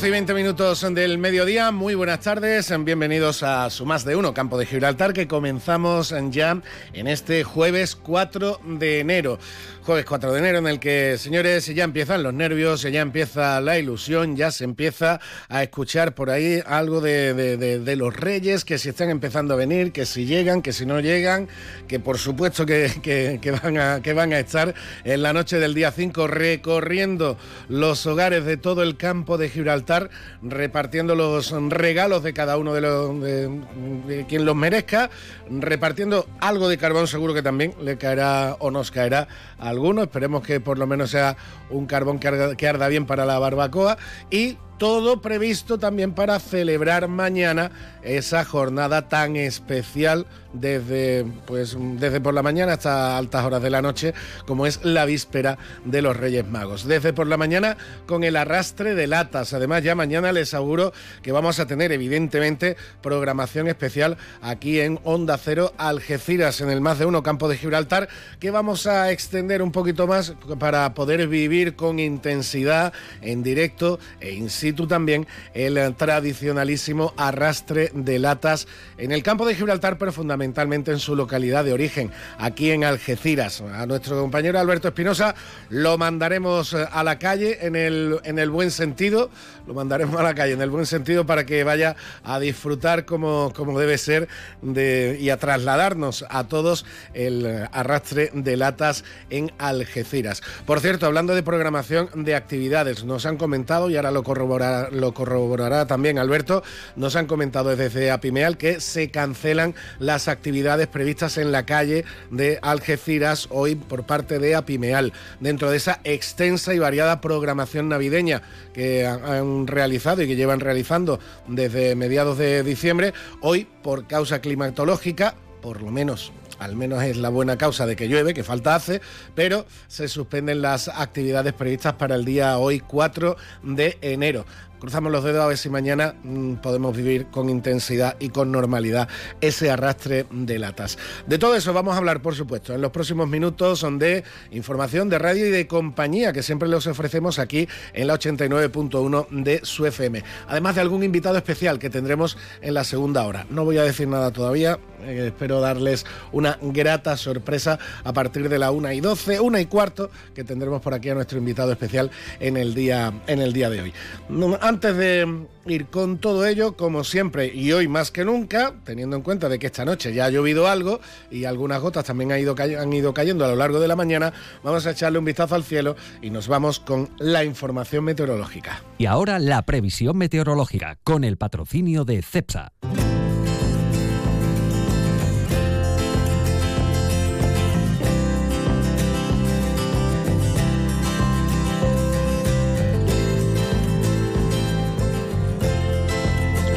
12 y 20 minutos del mediodía, muy buenas tardes, bienvenidos a su más de uno Campo de Gibraltar que comenzamos ya en este jueves 4 de enero. Jueves 4 de enero en el que, señores, ya empiezan los nervios, ya empieza la ilusión, ya se empieza a escuchar por ahí algo de, los reyes, que si están empezando a venir, que si llegan, que si no llegan, que por supuesto que, van, a, que van a estar en la noche del día 5 recorriendo los hogares de todo el campo de Gibraltar, repartiendo los regalos de cada uno de, los, de quien los merezca, repartiendo algo de carbón seguro que también le caerá o nos caerá a alguno. Esperemos que por lo menos sea un carbón que arda bien para la barbacoa. Y todo previsto también para celebrar mañana esa jornada tan especial desde, pues, desde por la mañana hasta altas horas de la noche, como es la víspera de los Reyes Magos. Desde por la mañana con el arrastre de latas. Además, ya mañana les aseguro que vamos a tener, evidentemente, programación especial aquí en Onda Cero Algeciras, en el más de uno campo de Gibraltar, que vamos a extender un poquito más para poder vivir con intensidad en directo e in situ también el tradicionalísimo arrastre de latas en el campo de Gibraltar, pero fundamentalmente en su localidad de origen, aquí en Algeciras. A nuestro compañero Alberto Espinosa lo mandaremos eh, a la calle en el, en el buen sentido, lo mandaremos a la calle en el buen sentido para que vaya a disfrutar como, como debe ser de, y a trasladarnos a todos el arrastre de latas en Algeciras. Por cierto, hablando de programación de actividades, nos han comentado y ahora lo, lo corroborará también Alberto, nos han comentado desde Apimeal que se cancelan las actividades previstas en la calle de Algeciras hoy por parte de Apimeal, dentro de esa extensa y variada programación navideña que han realizado y que llevan realizando desde mediados de diciembre, hoy por causa climatológica, por lo menos al menos es la buena causa de que llueve, que falta hace, pero se suspenden las actividades previstas para el día hoy 4 de enero. Cruzamos los dedos a ver si mañana mm, podemos vivir con intensidad y con normalidad ese arrastre de latas. De todo eso vamos a hablar, por supuesto, en los próximos minutos son de información de radio y de compañía que siempre les ofrecemos aquí en la 89.1 de su FM. Además de algún invitado especial que tendremos en la segunda hora. No voy a decir nada todavía, eh, espero darles una grata sorpresa a partir de la 1 y 12, 1 y cuarto, que tendremos por aquí a nuestro invitado especial en el día, en el día de hoy. Antes de ir con todo ello, como siempre, y hoy más que nunca, teniendo en cuenta de que esta noche ya ha llovido algo y algunas gotas también han ido, han ido cayendo a lo largo de la mañana, vamos a echarle un vistazo al cielo y nos vamos con la información meteorológica. Y ahora la previsión meteorológica con el patrocinio de CEPSA.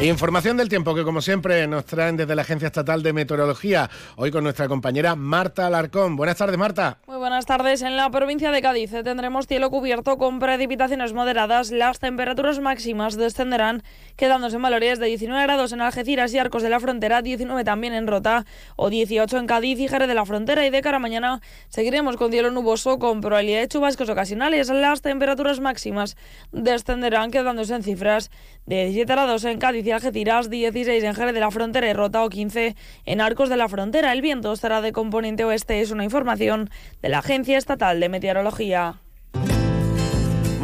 Información del tiempo que como siempre nos traen desde la Agencia Estatal de Meteorología, hoy con nuestra compañera Marta Alarcón. Buenas tardes, Marta. Muy buenas tardes. En la provincia de Cádiz tendremos cielo cubierto con precipitaciones moderadas. Las temperaturas máximas descenderán, quedándose en valores de 19 grados en Algeciras y Arcos de la Frontera, 19 también en Rota o 18 en Cádiz y Jerez de la Frontera. Y de cara a mañana seguiremos con cielo nuboso con probabilidad de chubascos ocasionales. Las temperaturas máximas descenderán, quedándose en cifras de 17 grados en Cádiz y Algeciras, 16 en Jerez de la Frontera y Rota o 15 en Arcos de la Frontera. El viento estará de componente oeste, es una información de la Agencia Estatal de Meteorología.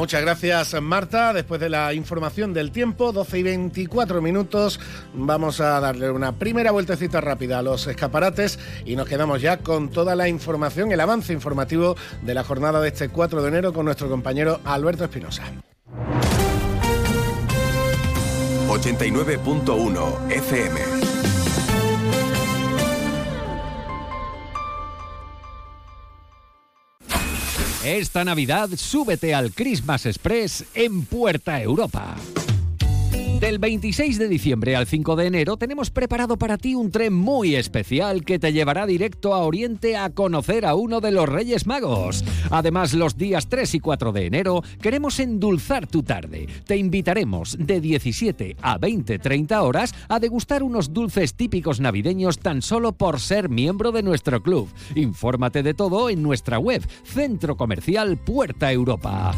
Muchas gracias Marta. Después de la información del tiempo, 12 y 24 minutos, vamos a darle una primera vueltecita rápida a los escaparates y nos quedamos ya con toda la información, el avance informativo de la jornada de este 4 de enero con nuestro compañero Alberto Espinosa. 89.1 FM. Esta Navidad súbete al Christmas Express en Puerta Europa. Del 26 de diciembre al 5 de enero tenemos preparado para ti un tren muy especial que te llevará directo a Oriente a conocer a uno de los Reyes Magos. Además, los días 3 y 4 de enero queremos endulzar tu tarde. Te invitaremos de 17 a 20-30 horas a degustar unos dulces típicos navideños tan solo por ser miembro de nuestro club. Infórmate de todo en nuestra web, Centro Comercial Puerta Europa.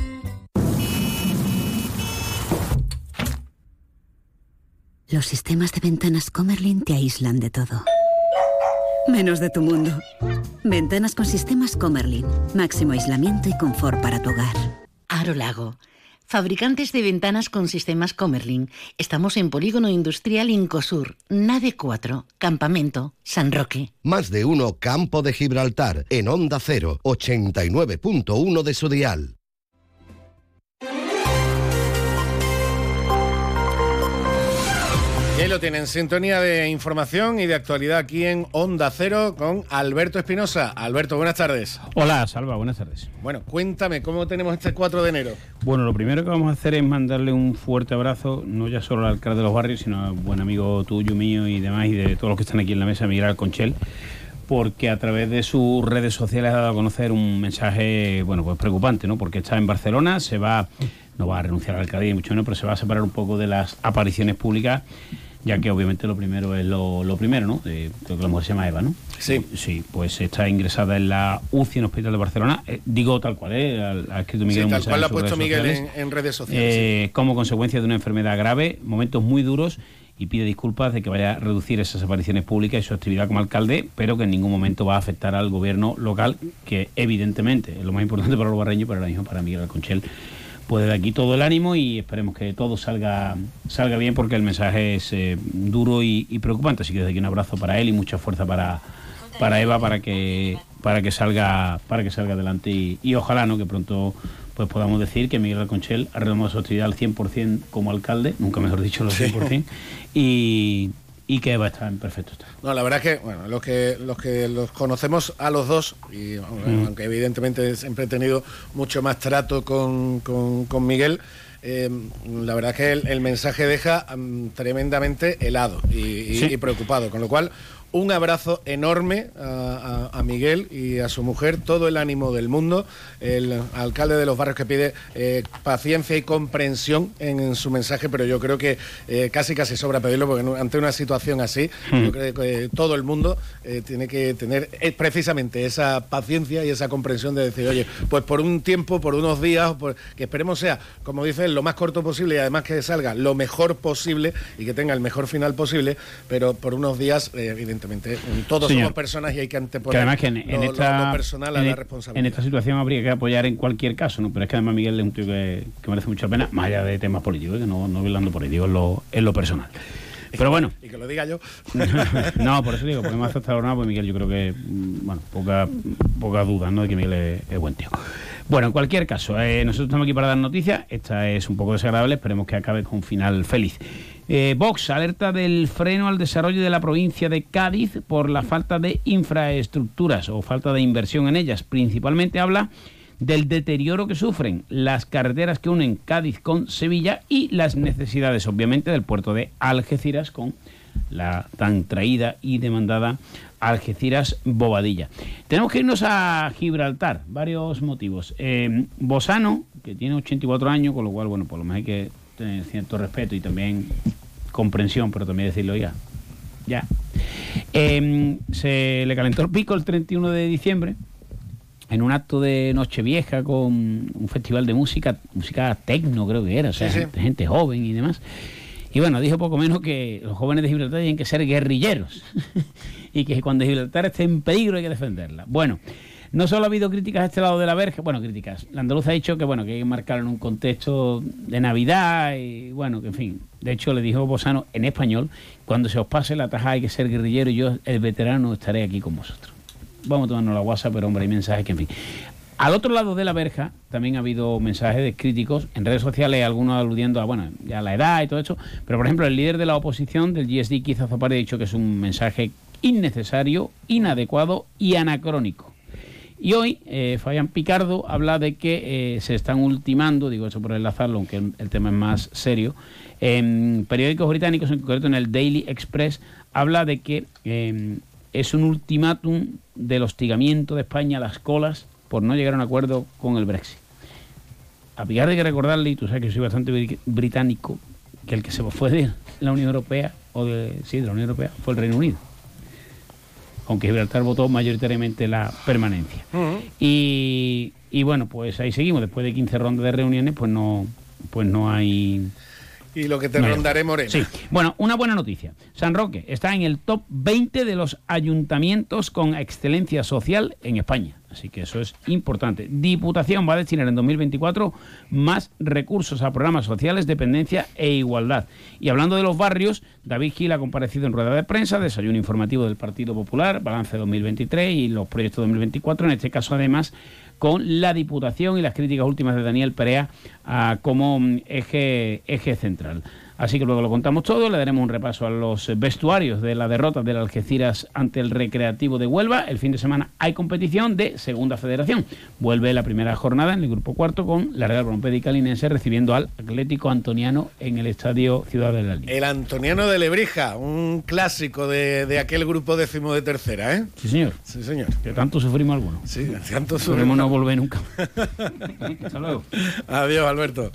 Los sistemas de ventanas Comerlin te aíslan de todo. Menos de tu mundo. Ventanas con sistemas Comerlin. Máximo aislamiento y confort para tu hogar. Aro Lago. Fabricantes de ventanas con sistemas Comerlin. Estamos en Polígono Industrial Incosur, Nave 4, Campamento, San Roque. Más de uno Campo de Gibraltar, en Onda 0, 89.1 de su dial. Ahí lo tienen, sintonía de información y de actualidad aquí en Onda Cero con Alberto Espinosa. Alberto, buenas tardes. Hola, Salva, buenas tardes. Bueno, cuéntame, ¿cómo tenemos este 4 de enero? Bueno, lo primero que vamos a hacer es mandarle un fuerte abrazo, no ya solo al alcalde de los barrios, sino al buen amigo tuyo, mío y demás, y de todos los que están aquí en la mesa, Miguel Alconchel, porque a través de sus redes sociales ha dado a conocer un mensaje, bueno, pues preocupante, ¿no? Porque está en Barcelona, se va, no va a renunciar al alcalde, mucho menos, pero se va a separar un poco de las apariciones públicas ya que obviamente lo primero es lo, lo primero, ¿no? Eh, creo que la mujer se llama Eva, ¿no? Sí. Sí, pues está ingresada en la UCI en el Hospital de Barcelona. Eh, digo tal cual, ¿eh? Ha, ha escrito Miguel Sí, tal cual lo ha puesto redes Miguel en redes sociales. eh, como consecuencia de una enfermedad grave, momentos muy duros y pide disculpas de que vaya a reducir esas apariciones públicas y su actividad como alcalde, pero que en ningún momento va a afectar al gobierno local, que evidentemente es lo más importante para los barreños, pero ahora mismo para Miguel Alconchel. Pues de aquí todo el ánimo y esperemos que todo salga salga bien porque el mensaje es eh, duro y, y preocupante. Así que desde aquí un abrazo para él y mucha fuerza para, para Eva para que para que salga para que salga adelante y, y ojalá no que pronto pues podamos decir que Miguel Alconchel ha retomado su actividad al 100% como alcalde, nunca mejor dicho, al 100%, y, y que Eva está en perfecto estado. No, la verdad es que, bueno, los que los que los conocemos a los dos, y bueno, aunque evidentemente siempre he tenido mucho más trato con, con- con Miguel, eh, la verdad es que el, el mensaje deja mm, tremendamente helado y, y- Sí. y preocupado, con lo cual un abrazo enorme a, a- a Miguel y a su mujer, todo el ánimo del mundo, el alcalde de los barrios que pide eh, paciencia y comprensión en, en su mensaje, pero yo creo que eh, casi casi sobra pedirlo porque ante una situación así, Hmm. yo creo que todo el mundo eh, tiene que tener eh, precisamente esa paciencia y esa comprensión de decir, oye, pues por un tiempo, por unos días, por- que esperemos sea, como dice él, lo más corto posible y además que salga lo mejor posible y que tenga el mejor final posible, pero por unos días, eh, evidentemente, todos Señor. somos personas y hay que anteponer Que además que en, en lo, lo- esta, lo personal a en, la e- responsabilidad. en esta situación habría que apoyar en cualquier caso, ¿no? Pero es que además Miguel es un tío que, que merece mucha pena, más allá de temas políticos, que no, no hablando por ahí, digo en lo, en lo personal. Pero bueno, Y que lo diga yo. no, por eso digo, porque más hasta ahora, pues Miguel, yo creo que, mm, bueno, poca, poca duda, ¿no? De que Miguel es, es buen tío. Bueno, en cualquier caso, eh, nosotros estamos aquí para dar noticias. Esta es un poco desagradable, esperemos que acabe con un final feliz. Eh, Vox alerta del freno al desarrollo de la provincia de Cádiz por la falta de infraestructuras o falta de inversión en ellas. Principalmente habla del deterioro que sufren las carreteras que unen Cádiz con Sevilla y las necesidades, obviamente, del puerto de Algeciras con la tan traída y demandada Algeciras Bobadilla. Tenemos que irnos a Gibraltar, varios motivos. Eh, Bosano, que tiene 84 años, con lo cual, bueno, por lo menos hay que tener cierto respeto y también comprensión, pero también decirlo, ya, ya. Eh, se le calentó el pico el 31 de diciembre en un acto de Nochevieja con un festival de música, música tecno creo que era, o sea, Sí, sí. gente, gente joven y demás. Y bueno, dijo poco menos que los jóvenes de Gibraltar tienen que ser guerrilleros y que cuando Gibraltar esté en peligro hay que defenderla. Bueno, no solo ha habido críticas a este lado de la verja, bueno, críticas. La andaluza ha dicho que bueno, que hay que marcarlo en un contexto de Navidad y bueno, que en fin. De hecho, le dijo Bosano en español, cuando se os pase la taja hay que ser guerrillero y yo, el veterano, estaré aquí con vosotros. Vamos a la guasa, pero hombre, hay mensajes que en fin. Al otro lado de la verja también ha habido mensajes de críticos en redes sociales, algunos aludiendo a bueno, ya la edad y todo eso. Pero por ejemplo, el líder de la oposición del GSD, Keith Azapare, ha dicho que es un mensaje innecesario, inadecuado y anacrónico. Y hoy eh, Fabián Picardo habla de que eh, se están ultimando, digo eso por enlazarlo, aunque el, tema es más serio, en periódicos británicos, en concreto en el Daily Express, habla de que em, es un ultimátum del hostigamiento de España a las colas por no llegar a un acuerdo con el Brexit. A pesar de que recordarle, y tú sabes que soy bastante británico, que el que se fue de la Unión Europea, o de, sí, de la Unión Europea, fue el Reino Unido aunque Gibraltar votó mayoritariamente la permanencia. y, y, bueno, pues ahí seguimos. Después de 15 rondas de reuniones, pues no, pues no hay... Y lo que te rondaré, Morena. Sí. Bueno, una buena noticia. San Roque está en el top 20 de los ayuntamientos con excelencia social en España. Así que eso es importante. Diputación va a destinar en 2024 más recursos a programas sociales, dependencia e igualdad. Y hablando de los barrios, David Gil ha comparecido en rueda de prensa, desayuno informativo del Partido Popular, balance 2023 y los proyectos 2024. En este caso, además, con la Diputación y las críticas últimas de Daniel Perea como mm, eje, eje central. Así que luego lo contamos todo, le daremos un repaso a los vestuarios de la derrota del Algeciras ante el Recreativo de Huelva. El fin de semana hay competición de Segunda Federación. Vuelve la primera jornada en el grupo cuarto con la Real Brompédica Linense recibiendo al Atlético Antoniano en el Estadio Ciudad de la Línea. El Antoniano de Lebrija, un clásico de, aquel grupo décimo de tercera, ¿eh? Sí, señor. Sí, señor. Que tanto sufrimos algunos. Sí, tanto sufrimos. no volver nunca. Hasta luego. Adiós, Alberto.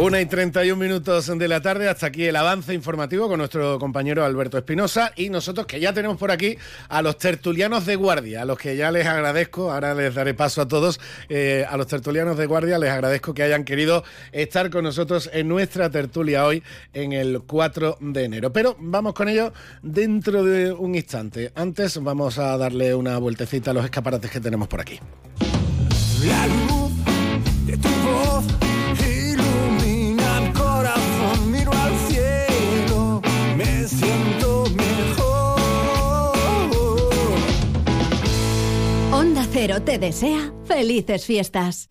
Una y 31 minutos de la tarde, hasta aquí el avance informativo con nuestro compañero Alberto Espinosa y nosotros que ya tenemos por aquí a los tertulianos de guardia, a los que ya les agradezco, ahora les daré paso a todos, eh, a los tertulianos de guardia les agradezco que hayan querido estar con nosotros en nuestra tertulia hoy en el 4 de enero. Pero vamos con ello dentro de un instante. Antes vamos a darle una vueltecita a los escaparates que tenemos por aquí. La luz de tu Cero te desea felices fiestas.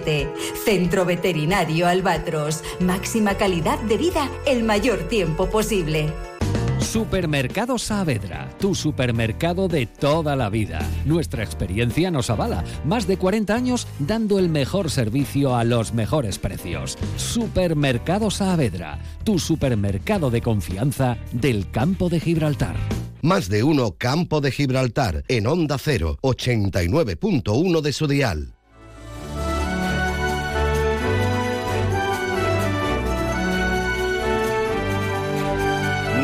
171407. Centro Veterinario Albatros. Máxima calidad de vida el mayor tiempo posible. Supermercado Saavedra, tu supermercado de toda la vida. Nuestra experiencia nos avala. Más de 40 años dando el mejor servicio a los mejores precios. Supermercado Saavedra, tu supermercado de confianza del campo de Gibraltar. Más de uno Campo de Gibraltar en Onda 0, 89.1 de su dial.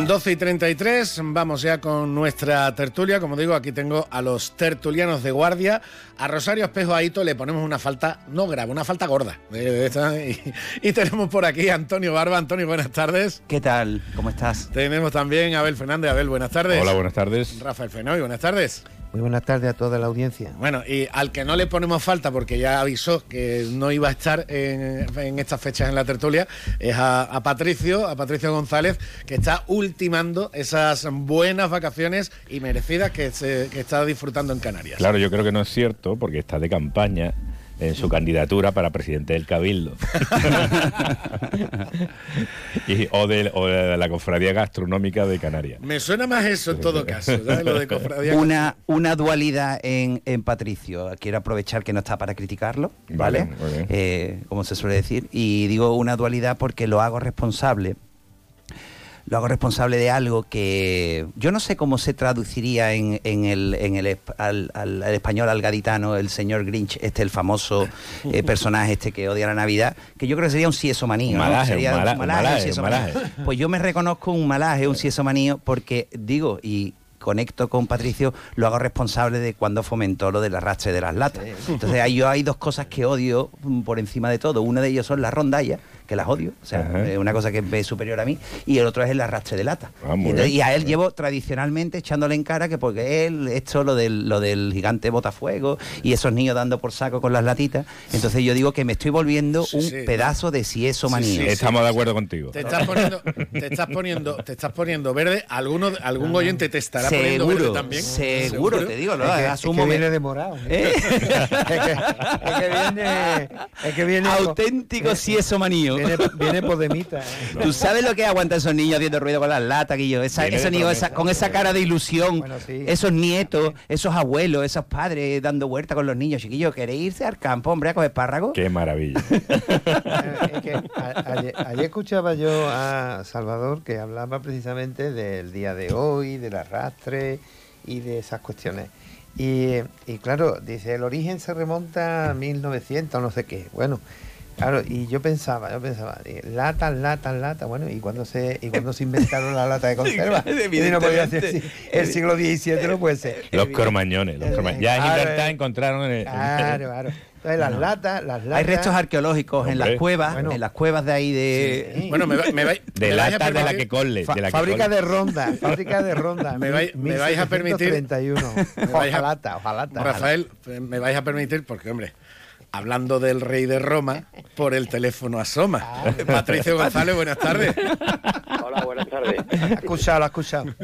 12 y 33, vamos ya con nuestra tertulia. Como digo, aquí tengo a los tertulianos de guardia. A Rosario Espejo Aito le ponemos una falta, no grave, una falta gorda. Y, tenemos por aquí a Antonio Barba. Antonio, buenas tardes. ¿Qué tal? ¿Cómo estás? Tenemos también a Abel Fernández. Abel, buenas tardes. Hola, buenas tardes. Rafael Fenoy, buenas tardes. Muy buenas tardes a toda la audiencia. Bueno, y al que no le ponemos falta, porque ya avisó que no iba a estar en, estas fechas en la tertulia, es a, Patricio, a Patricio González, que está ultimando esas buenas vacaciones y merecidas que, se, que está disfrutando en Canarias. Claro, yo creo que no es cierto, porque está de campaña en su candidatura para presidente del Cabildo. y, o, de, la Cofradía Gastronómica de Canarias. Me suena más eso en todo caso, una, una dualidad en, en, Patricio. Quiero aprovechar que no está para criticarlo, ¿vale? Eh, como se suele decir. Y digo una dualidad porque lo hago responsable lo hago responsable de algo que yo no sé cómo se traduciría en, el, en el al, español al gaditano, el señor Grinch, este el famoso eh, personaje este que odia la Navidad, que yo creo que sería un sieso manío. sería un, malaje, Pues yo me reconozco un malaje, un sieso manío, porque digo, y conecto con Patricio, lo hago responsable de cuando fomentó lo del arrastre de las latas. Entonces yo hay dos cosas que odio por encima de todo. Una de ellas son las rondallas, que las odio, o sea, es una cosa que es superior a mí, y el otro es el arrastre de lata. Ah, Entonces, y a él llevo tradicionalmente echándole en cara que porque él esto lo del, lo del gigante botafuego y esos niños dando por saco con las latitas, entonces yo digo que me estoy volviendo un sí. pedazo de sieso manía. Estamos de acuerdo contigo. Te estás poniendo, te estás poniendo, te estás poniendo verde. ¿Alguno, algún oyente te estará poniendo verde Seguro, también. seguro, te digo, lo Es que- asumo. es que viene de morado. ¿Eh? es, que, es que viene. Es que viene. Auténtico sieso manío. Viene, viene podemita. ¿Tú sabes lo que aguanta esos niños haciendo ruido con las latas, Guillo? Esa, esos niños esa- con esa cara de ilusión, sí. esos nietos, esos abuelos, esos padres dando vuelta con los niños. Chiquillos, ¿queréis irse al campo, hombre, a coger espárragos? Qué maravilla. Es que a- ayer, ayer escuchaba yo a Salvador que hablaba precisamente del día de hoy, del arrastre y de esas cuestiones. Y, y claro, dice, el origen se remonta a 1900, no sé qué. Bueno, claro, y yo pensaba, yo pensaba, eh, latas, latas, latas, bueno, ¿y cuando se, y cuando se inventaron la lata de conserva? Y no podía ser así. El siglo XVII no puede ser. Los cormañones. Los cormañones. Ya en Claro, Gibraltar eh. encontraron el, Claro, claro. Entonces las latas, las latas... Hay restos arqueológicos en las Hombre. cuevas, Bueno. en las cuevas de ahí de... Bueno, me, va- me vais- de me vais a lata de la permitir- que de la que fábrica cole. de ronda, fábrica de ronda. Me vais- me vais a permitir- 31. Me vais a- Ojalata, ojalata. Rafael, me vais a permitir, porque, hombre, hablando del rey de Roma, por el teléfono asoma. Ah. Patricio González, buenas tardes. Hola, buenas tardes. Ha escuchado, escuchado.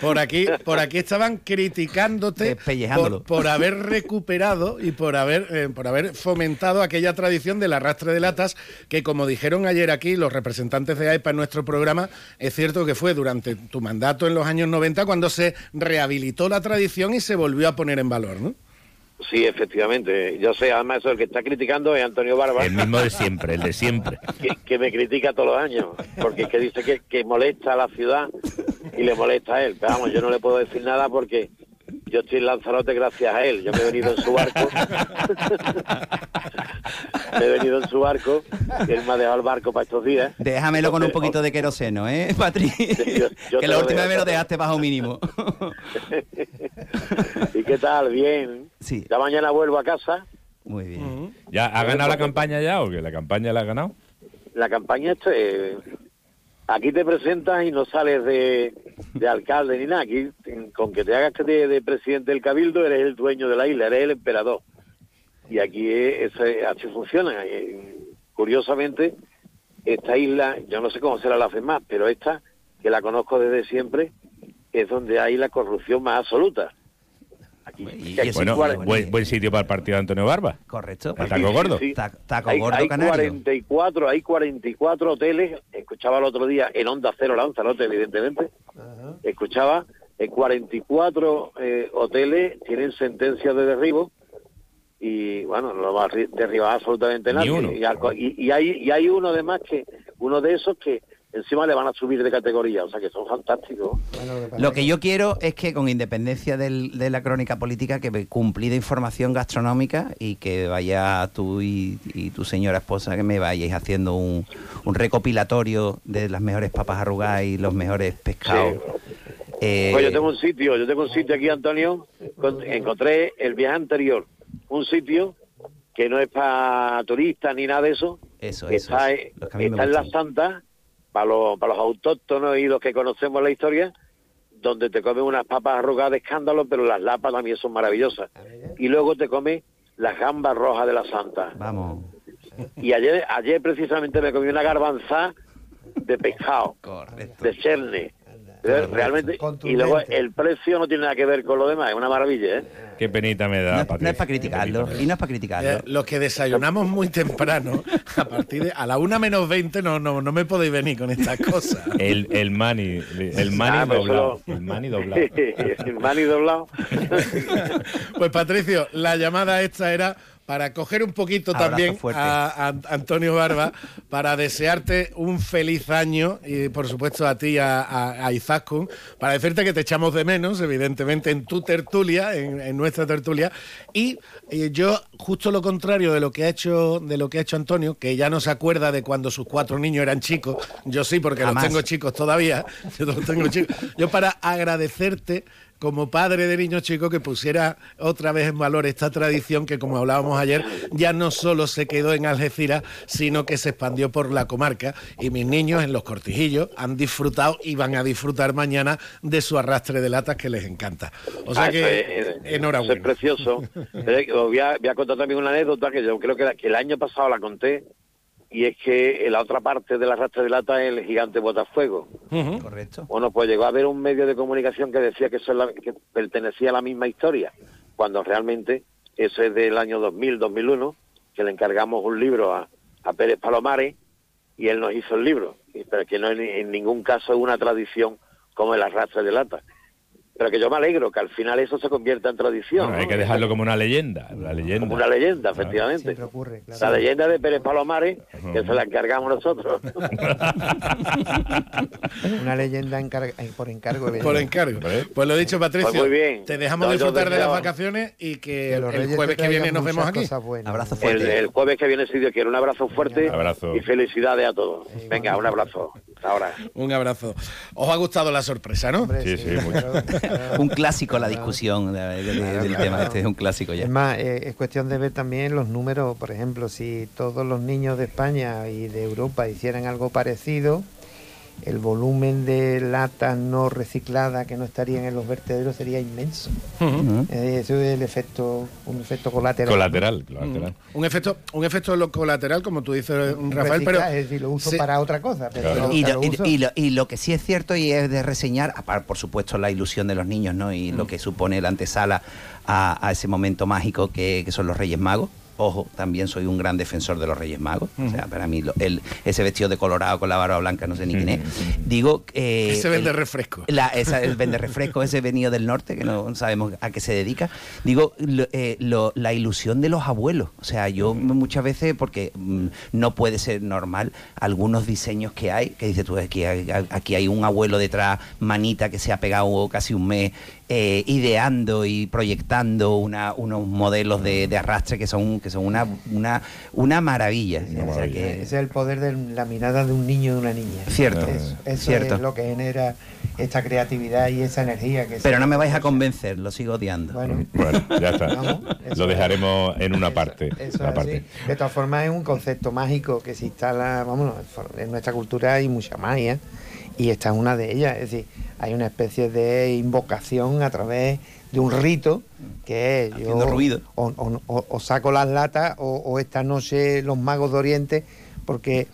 Por aquí, por aquí estaban criticándote por, por haber recuperado y por haber, eh, por haber fomentado aquella tradición del arrastre de latas que, como dijeron ayer aquí los representantes de AEPA en nuestro programa, es cierto que fue durante tu mandato en los años 90 cuando se rehabilitó la tradición y se volvió a poner en valor, ¿no? Sí, efectivamente. Yo sé, además, eso, el que está criticando es Antonio Barba, El mismo de siempre, el de siempre. que, que me critica todos los años, porque es que dice que, que molesta a la ciudad y le molesta a él. Pero vamos, yo no le puedo decir nada porque yo estoy en Lanzarote gracias a él. Yo me he venido en su barco. me he venido en su barco y él me ha dejado el barco para estos días. Déjamelo con un poquito de queroseno, ¿eh, Patri? yo que te la lo última vez me lo dejaste bajo mínimo. ¿Y qué tal? Bien. Sí. Ya mañana vuelvo a casa. Muy bien. ¿Ya ha ganado la campaña ya o que la campaña la ha ganado? la campaña este aquí te presentas y no sales de, de alcalde ni nada aquí con que te hagas de, de presidente del cabildo eres el dueño de la isla eres el emperador y aquí es, es- así funciona Eh, curiosamente esta isla yo no sé cómo será la más pero esta que la conozco desde siempre es donde hay la corrupción más absoluta aquí, Y aquí eso- Bueno, cuare- buen, buen sitio para el partido de Antonio Barba. Correcto. El taco gordo. Sí, sí. Ta- taco hay, gordo hay canario. 44, hay 44 hoteles, escuchaba el otro día en Onda Cero Lanzarote, evidentemente, escuchaba, en 44 eh, hoteles tienen sentencia de derribo y bueno, no va a ri- derribar absolutamente Ni nadie. y- y hay, y hay uno además que, uno de esos que encima le van a subir de categoría, o sea que son fantásticos. Lo que yo quiero es que, con independencia del- de la crónica política, que me cumplí de información gastronómica y que vaya tú y, y tu señora esposa, que me vayáis haciendo un, un recopilatorio de las mejores papas arrugadas y los mejores pescados. Eh, Pues yo tengo un sitio, yo tengo un sitio aquí, Antonio, con- encontré el viaje anterior, un sitio que no es para turistas ni nada de eso, Eso, eso, está, eso. que mí me está en la gustan. Para los, para los autóctonos y los que conocemos la historia, donde te comen unas papas arrugadas de escándalo, pero las lapas también son maravillosas. Y luego te comes las gambas rojas de la Santa. Vamos. Y ayer, ayer precisamente me comí una garbanzá de pescado, de cherne. Realmente, y luego el precio no tiene nada que ver con lo demás, es una maravilla, ¿eh? Qué penita me da, No, no Patricio. es para criticarlo, y no es para criticarlo. Eh, los que desayunamos muy temprano, a partir de a la una menos 20 no, no, no me podéis venir con estas cosas. El, el mani, el mani Ah, pues doblado. El mani doblado. el mani doblado. Pues Patricio, la llamada esta era para coger un poquito Abrazo también a, a Antonio Barba, para desearte un feliz año y por supuesto a ti a, a, a Izaskun, para decirte que te echamos de menos, evidentemente, en tu tertulia, en, en nuestra tertulia, y, eh, yo justo lo contrario de lo que ha hecho de lo que ha hecho Antonio, que ya no se acuerda de cuando sus cuatro niños eran chicos, yo sí porque Jamás. los tengo chicos todavía, yo los tengo chicos. Yo para agradecerte como padre de niños chicos, que pusiera otra vez en valor esta tradición que, como hablábamos ayer, ya no solo se quedó en Algeciras, sino que se expandió por la comarca. Y mis niños en los cortijillos han disfrutado y van a disfrutar mañana de su arrastre de latas que les encanta. O sea Ah, que, es- eso enhorabuena. es precioso. Eh, os voy, a, voy a contar también una anécdota que yo creo que, la- que el año pasado la conté, y es que en la otra parte del arrastre de lata es el gigante Botafuego. Correcto. Bueno, pues llegó a haber un medio de comunicación que decía que eso es la- que pertenecía a la misma historia, cuando realmente eso es del año 2000, 2001, que le encargamos un libro a, a Pérez Palomares y él nos hizo el libro, pero que no en, en ningún caso es una tradición como el arrastre de lata. Pero que yo me alegro que al final eso se convierta en tradición. Bueno, hay ¿no? que dejarlo como una leyenda, la leyenda. Como una leyenda, efectivamente. La leyenda de Pérez Palomares, que se la encargamos nosotros. Una leyenda encarga- eh, por encargo. Por encargo. Pues lo dicho, Patricio. Pues muy bien. Te dejamos No, disfrutar de las vacaciones y que, el jueves que viene nos vemos aquí. buenas. Abrazo El, el jueves que viene, si Dios quiere, un abrazo fuerte Abrazo. y felicidades a todos. Venga, un abrazo. Hasta ahora. Un abrazo. ¿Os ha gustado la sorpresa, no? Sí, sí, mucho. un clásico la discusión de- de- de- del tema este, es un clásico ya. Es más, eh, es cuestión de ver también los números, por ejemplo, si todos los niños de España y de Europa hicieran algo parecido, el volumen de latas no recicladas que no estarían en los vertederos sería inmenso. Eh, eso es el efecto, un efecto colateral. Colateral, colateral. Un efecto, un efecto lo- colateral, como tú dices, Rafael, pero es decir, lo uso para otra cosa. Pero Y lo, lo y- uso- y lo- y lo que sí es cierto y es de reseñar, aparte por supuesto la ilusión de los niños, ¿no? Y lo que supone la antesala a, a ese momento mágico que, que son los Reyes Magos. Ojo, también soy un gran defensor de los Reyes Magos. O sea, para mí lo- el, ese vestido de colorado con la barba blanca, no sé ni quién es. Digo, eh, Ese vende el- refresco. la, esa- el vende refresco, ese venido del norte, que no sabemos a qué se dedica. Digo, lo- eh, lo- la ilusión de los abuelos. O sea, yo muchas veces, porque mm, no puede ser normal, algunos diseños que hay, que dices tú, aquí hay, aquí hay un abuelo detrás, manita, que se ha pegado casi un mes eh, ideando y proyectando una, unos modelos de, de arrastre que son, que son una, una, una maravilla. O sea, que- Ese es el poder de la mirada de un niño y de una niña. Cierto, Eso, eso cierto. es lo que genera esta creatividad y esa energía que Pero no me vais a convencer, lo sigo odiando. Bueno, Bueno, ya está. Vamos, Lo dejaremos en una parte. Eso una es parte. De todas formas, es un concepto mágico que se instala, vamos, en nuestra cultura hay mucha magia y esta es una de ellas. Es decir, hay una especie de invocación a través de un rito que es Haciendo ruido. O, o- o- o saco las latas o, o esta noche los magos de Oriente, porque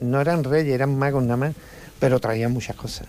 no eran reyes, eran magos nada más, pero traían muchas cosas.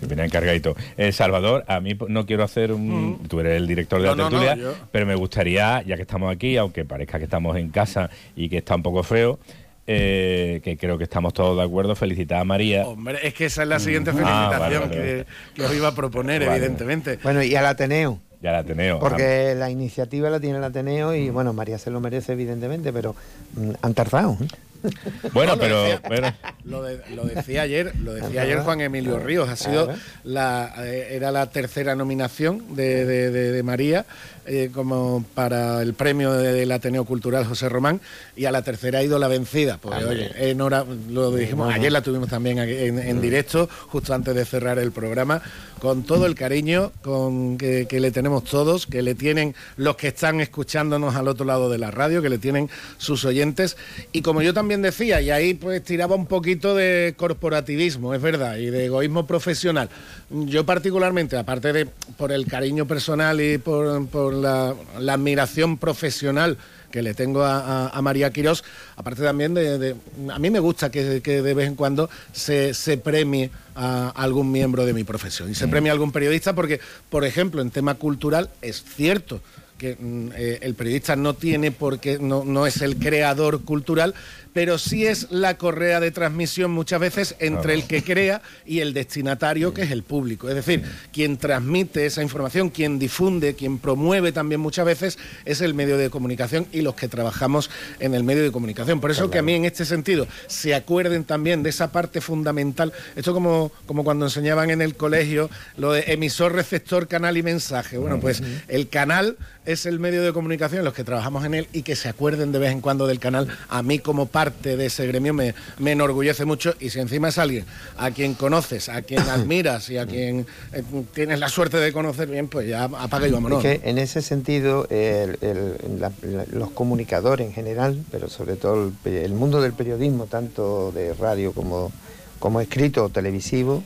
Viene encargadito. Eh, Salvador, a mí no quiero hacer un... Tú eres el director de No, la no, no, tertulia, yo- pero me gustaría, ya que estamos aquí, aunque parezca que estamos en casa y que está un poco feo, eh, que creo que estamos todos de acuerdo, felicitar a María. Hombre, es que esa es la siguiente Ah, felicitación vale, vale, que, vale. que os iba a proponer, Vale. evidentemente. Bueno, y al Ateneo. Ya la Ateneo. Porque la iniciativa la tiene el Ateneo y bueno, María se lo merece evidentemente, pero mm, han tardado. ¿eh? Bueno, No, lo pero, decía- pero- Lo, de- lo decía ayer, lo decía ayer Juan Emilio Ríos. Ha sido la eh, era la tercera nominación de, de- de- de María eh, como para el premio de- del Ateneo Cultural José Román y a la tercera ha ido la vencida. Ah, oye, en hora, lo dijimos bueno. ayer la tuvimos también aquí en, en directo justo antes de cerrar el programa con todo el cariño con que, que le tenemos todos, que le tienen los que están escuchándonos al otro lado de la radio, que le tienen sus oyentes y como yo también decía y ahí pues tiraba un poquito de corporativismo, es verdad, y de egoísmo profesional. Yo particularmente, aparte de por el cariño personal y por, por la, la admiración profesional que le tengo a, a- a María Quirós, aparte también de, de- A mí me gusta que, que de vez en cuando se, se premie a algún miembro de mi profesión. Y se premie a algún periodista porque, por ejemplo, en tema cultural es cierto que mm, eh, el periodista no tiene por qué, no, no es el creador cultural, pero sí es la correa de transmisión muchas veces entre el que crea y el destinatario, que es el público. Es decir, quien transmite esa información, quien difunde, quien promueve también muchas veces es el medio de comunicación y los que trabajamos en el medio de comunicación. Por eso que a mí en este sentido se acuerden también de esa parte fundamental. Esto como, como cuando enseñaban en el colegio lo de emisor, receptor, canal y mensaje. Bueno, pues el canal es el medio de comunicación los que trabajamos en él y que se acuerden de vez en cuando del canal, a mí como parte de ese gremio me, me enorgullece mucho y si encima es alguien a quien conoces, a quien admiras y a quien eh, tienes la suerte de conocer bien, pues ya apaga y vámonos. Es que en ese sentido, el- el- la- los comunicadores en general, pero sobre todo el, el mundo del periodismo, tanto de radio como, como escrito o televisivo,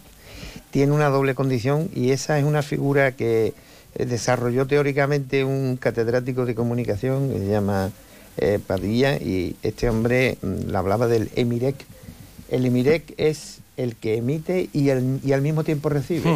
tiene una doble condición y esa es una figura que eh, desarrolló teóricamente un catedrático de comunicación que se llama eh, Padilla y este hombre mm, le hablaba del Emirec. El Emirec es el que emite y, el- y al mismo tiempo recibe.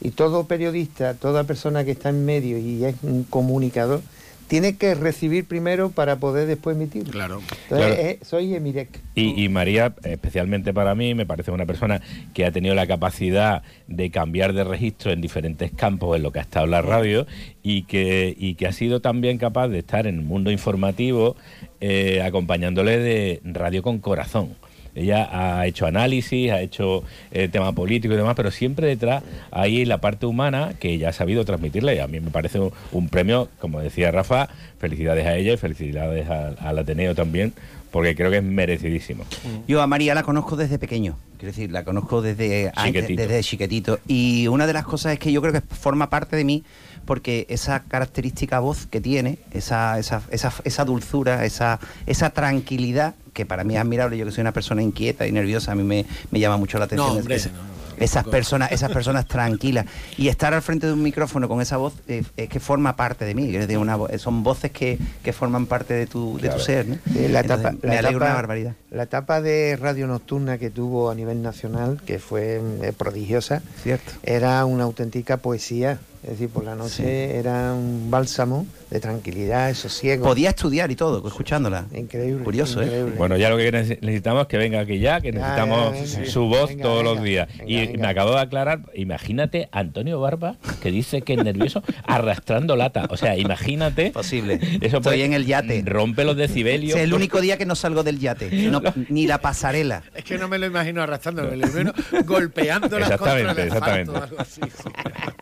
Y todo periodista, toda persona que está en medio y es un comunicador, tiene que recibir primero para poder después emitir. Claro. Entonces, Claro. eh, soy Emirec. Y, y María, especialmente para mí, me parece una persona que ha tenido la capacidad de cambiar de registro en diferentes campos en lo que ha estado la radio y que, y que ha sido también capaz de estar en el mundo informativo eh, acompañándole de Radio con Corazón. Ella ha hecho análisis, ha hecho eh, tema político y demás, pero siempre detrás hay la parte humana que ella ha sabido transmitirle. Y a mí me parece un, un premio, como decía Rafa, felicidades a ella y felicidades al- Ateneo también, porque creo que es merecidísimo. Yo a María la conozco desde pequeño, quiero decir, la conozco desde Chiquitito. desde chiquitito. Y una de las cosas es que yo creo que forma parte de mí porque esa característica voz que tiene, esa, esa, esa, esa dulzura, esa, esa tranquilidad, que para mí es admirable, yo que soy una persona inquieta y nerviosa, a mí me, me llama mucho la atención. No, hombre, esa- no, esas personas, esas personas tranquilas. Y estar al frente de un micrófono con esa voz eh, es que forma parte de mí. decir, una vo- son voces que, que forman parte de tu, de tu ser. ¿no? La Entonces, etapa, me la etapa- una barbaridad. La etapa de radio nocturna que tuvo a nivel nacional, que fue eh, prodigiosa, Cierto. era una auténtica poesía. Es decir, por la noche era un bálsamo de tranquilidad, de sosiego. Podía estudiar y todo, escuchándola. Increíble. Curioso, ¿eh? increíble. Bueno, ya lo que nece- necesitamos es que venga aquí ya, que Ya, necesitamos ya, venga. su voz Venga, todos venga, los días. venga, y venga. me acabo de aclarar, imagínate Antonio Barba, que dice que es nervioso, arrastrando lata. O sea, imagínate. Posible. Eso Estoy en el yate. Rompe los decibelios. Es el único día que no salgo del yate, no- ni la pasarela. Es que no me lo imagino arrastrando, me lo imagino golpeando las contra el Exactamente, exactamente. algo así.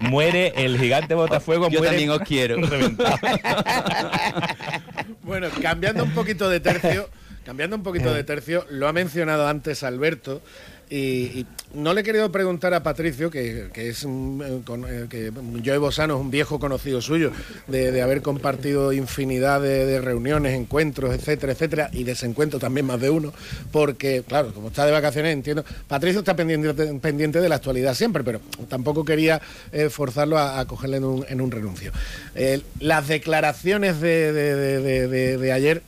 Muere el gigante botafuego. Yo muere también os quiero. Bueno, cambiando un poquito de tercio, cambiando un poquito de tercio, lo ha mencionado antes Alberto. Y, no le he querido preguntar a Patricio, que, que es un, eh, con- eh, que Joe Bosano es un viejo conocido suyo, de, haber compartido infinidad de, reuniones, encuentros, etcétera, etcétera, y desencuentros también más de uno, porque, claro, como está de vacaciones, entiendo, Patricio está pendiente, pendiente de la actualidad siempre, pero tampoco quería eh, forzarlo a, cogerle en un, en un renuncio. Las declaraciones de, de- de- de- de- de ayer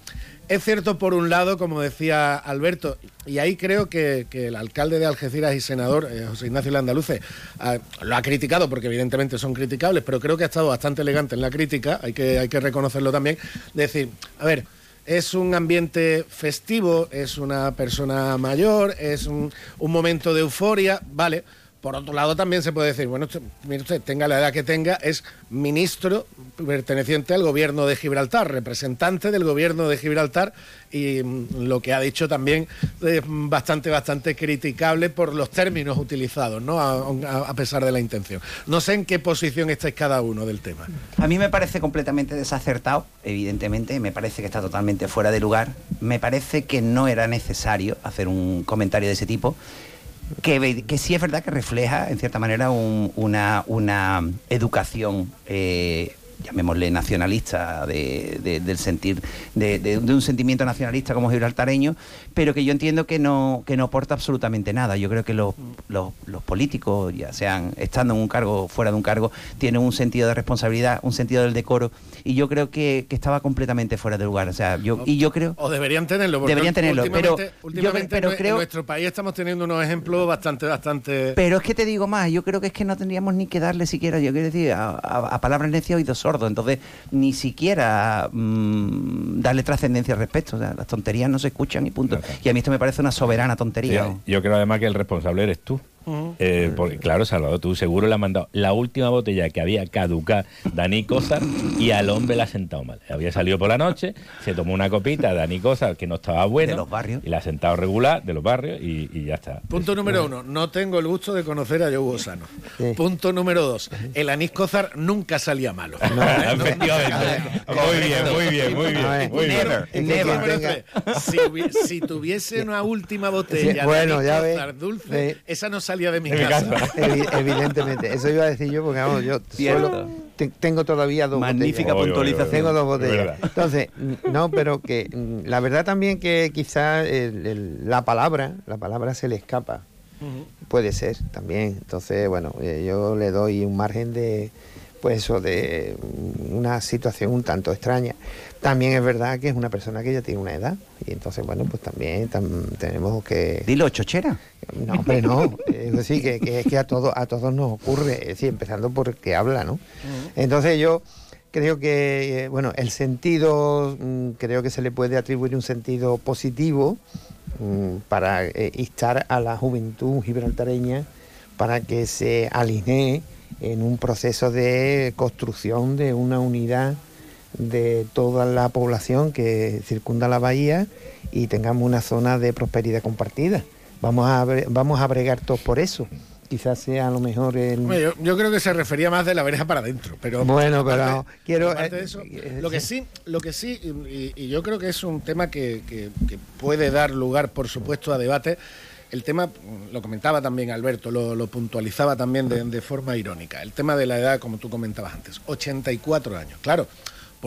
es cierto, por un lado, como decía Alberto, y ahí creo que, el alcalde de Algeciras y senador, eh, José Ignacio Landaluce, ah, lo ha criticado, porque evidentemente son criticables, pero creo que ha estado bastante elegante en la crítica, hay que, hay que reconocerlo también, decir, a ver, es un ambiente festivo, es una persona mayor, es un momento de euforia, vale. Por otro lado, también se puede decir, bueno, usted, tenga la edad que tenga, es ministro perteneciente al gobierno de Gibraltar, representante del gobierno de Gibraltar, y mm, lo que ha dicho también es bastante, bastante criticable por los términos utilizados, ¿no? A pesar de la intención. No sé en qué posición estáis cada uno del tema. A mí me parece completamente desacertado, evidentemente, me parece que está totalmente fuera de lugar, me parece que no era necesario hacer un comentario de ese tipo, que, que sí es verdad que refleja, en cierta manera, un- una, una educación, eh, llamémosle nacionalista, de- de- del sentir, de, un sentimiento nacionalista como gibraltareño, pero que yo entiendo que no, que no aporta absolutamente nada. Yo creo que los, los, los políticos, ya sean estando en un cargo o fuera de un cargo, tienen un sentido de responsabilidad, un sentido del decoro, y yo creo que, que estaba completamente fuera de lugar. O sea, yo, y yo creo... O deberían tenerlo, porque Deberían tenerlo, pero últimamente, yo últimamente pero en- creo- en nuestro país estamos teniendo unos ejemplos bastante, bastante... Pero es que te digo más, yo creo que es que no tendríamos ni que darle siquiera, yo quiero decir, a, a- a palabras necias oídos entonces ni siquiera mm, darle trascendencia al respecto, o sea, las tonterías no se escuchan y punto. Y a mí esto me parece una soberana tontería. Sí, yo creo además que el responsable eres tú. Eh, porque, claro, Salvador, tú seguro le has mandado la última botella que había caducado Dani Cosar y al hombre la ha sentado mal. Había salido por la noche, se tomó una copita de Dani Cosar que no estaba buena. De los barrios. Y la ha sentado regular de los barrios y, y ya está. Punto número uno, no tengo el gusto de conocer a Joe Bosano. Punto número dos, el anís Cozar nunca salía malo. Efectivamente. Muy bien, muy bien, muy bien. Muy bien. Never, si, tuviese una última botella Sí, bueno, de ya ves. Dulce, Sí. esa no salía de mi De mi casa. casa. Evi- Evidentemente, eso iba a decir yo porque vamos, yo solo te- tengo todavía dos Magnífica botellas. puntualización. Tengo dos botellas. Entonces, no, pero que mm, la verdad también que quizás el- el- la palabra, la palabra se le escapa. Puede ser también. Entonces, bueno, eh, yo le doy un margen de, pues eso, de mm, una situación un tanto extraña. También es verdad que es una persona que ya tiene una edad y entonces, bueno, pues también tam- tenemos que... Dilo, chochera. No, hombre, no. Es decir, que, que es que a todos, a todos nos ocurre, es decir, empezando por que habla, ¿no? Entonces yo creo que, eh, bueno, el sentido, mm, creo que se le puede atribuir un sentido positivo mm, para eh, instar a la juventud gibraltareña para que se alinee en un proceso de construcción de una unidad de toda la población que circunda la bahía y tengamos una zona de prosperidad compartida. Vamos a, vamos a bregar todos por eso. Quizás sea a lo mejor el... Yo, yo creo que se refería más de la verja para adentro, pero Bueno, aparte- pero quiero- aparte de eh, eso, eh, lo que sí, lo que sí, y, y yo creo que es un tema que, que- que puede dar lugar, por supuesto, a debate. El tema, lo comentaba también Alberto, lo, lo puntualizaba también de, de forma irónica. El tema de la edad, como tú comentabas antes, 84 años. Claro,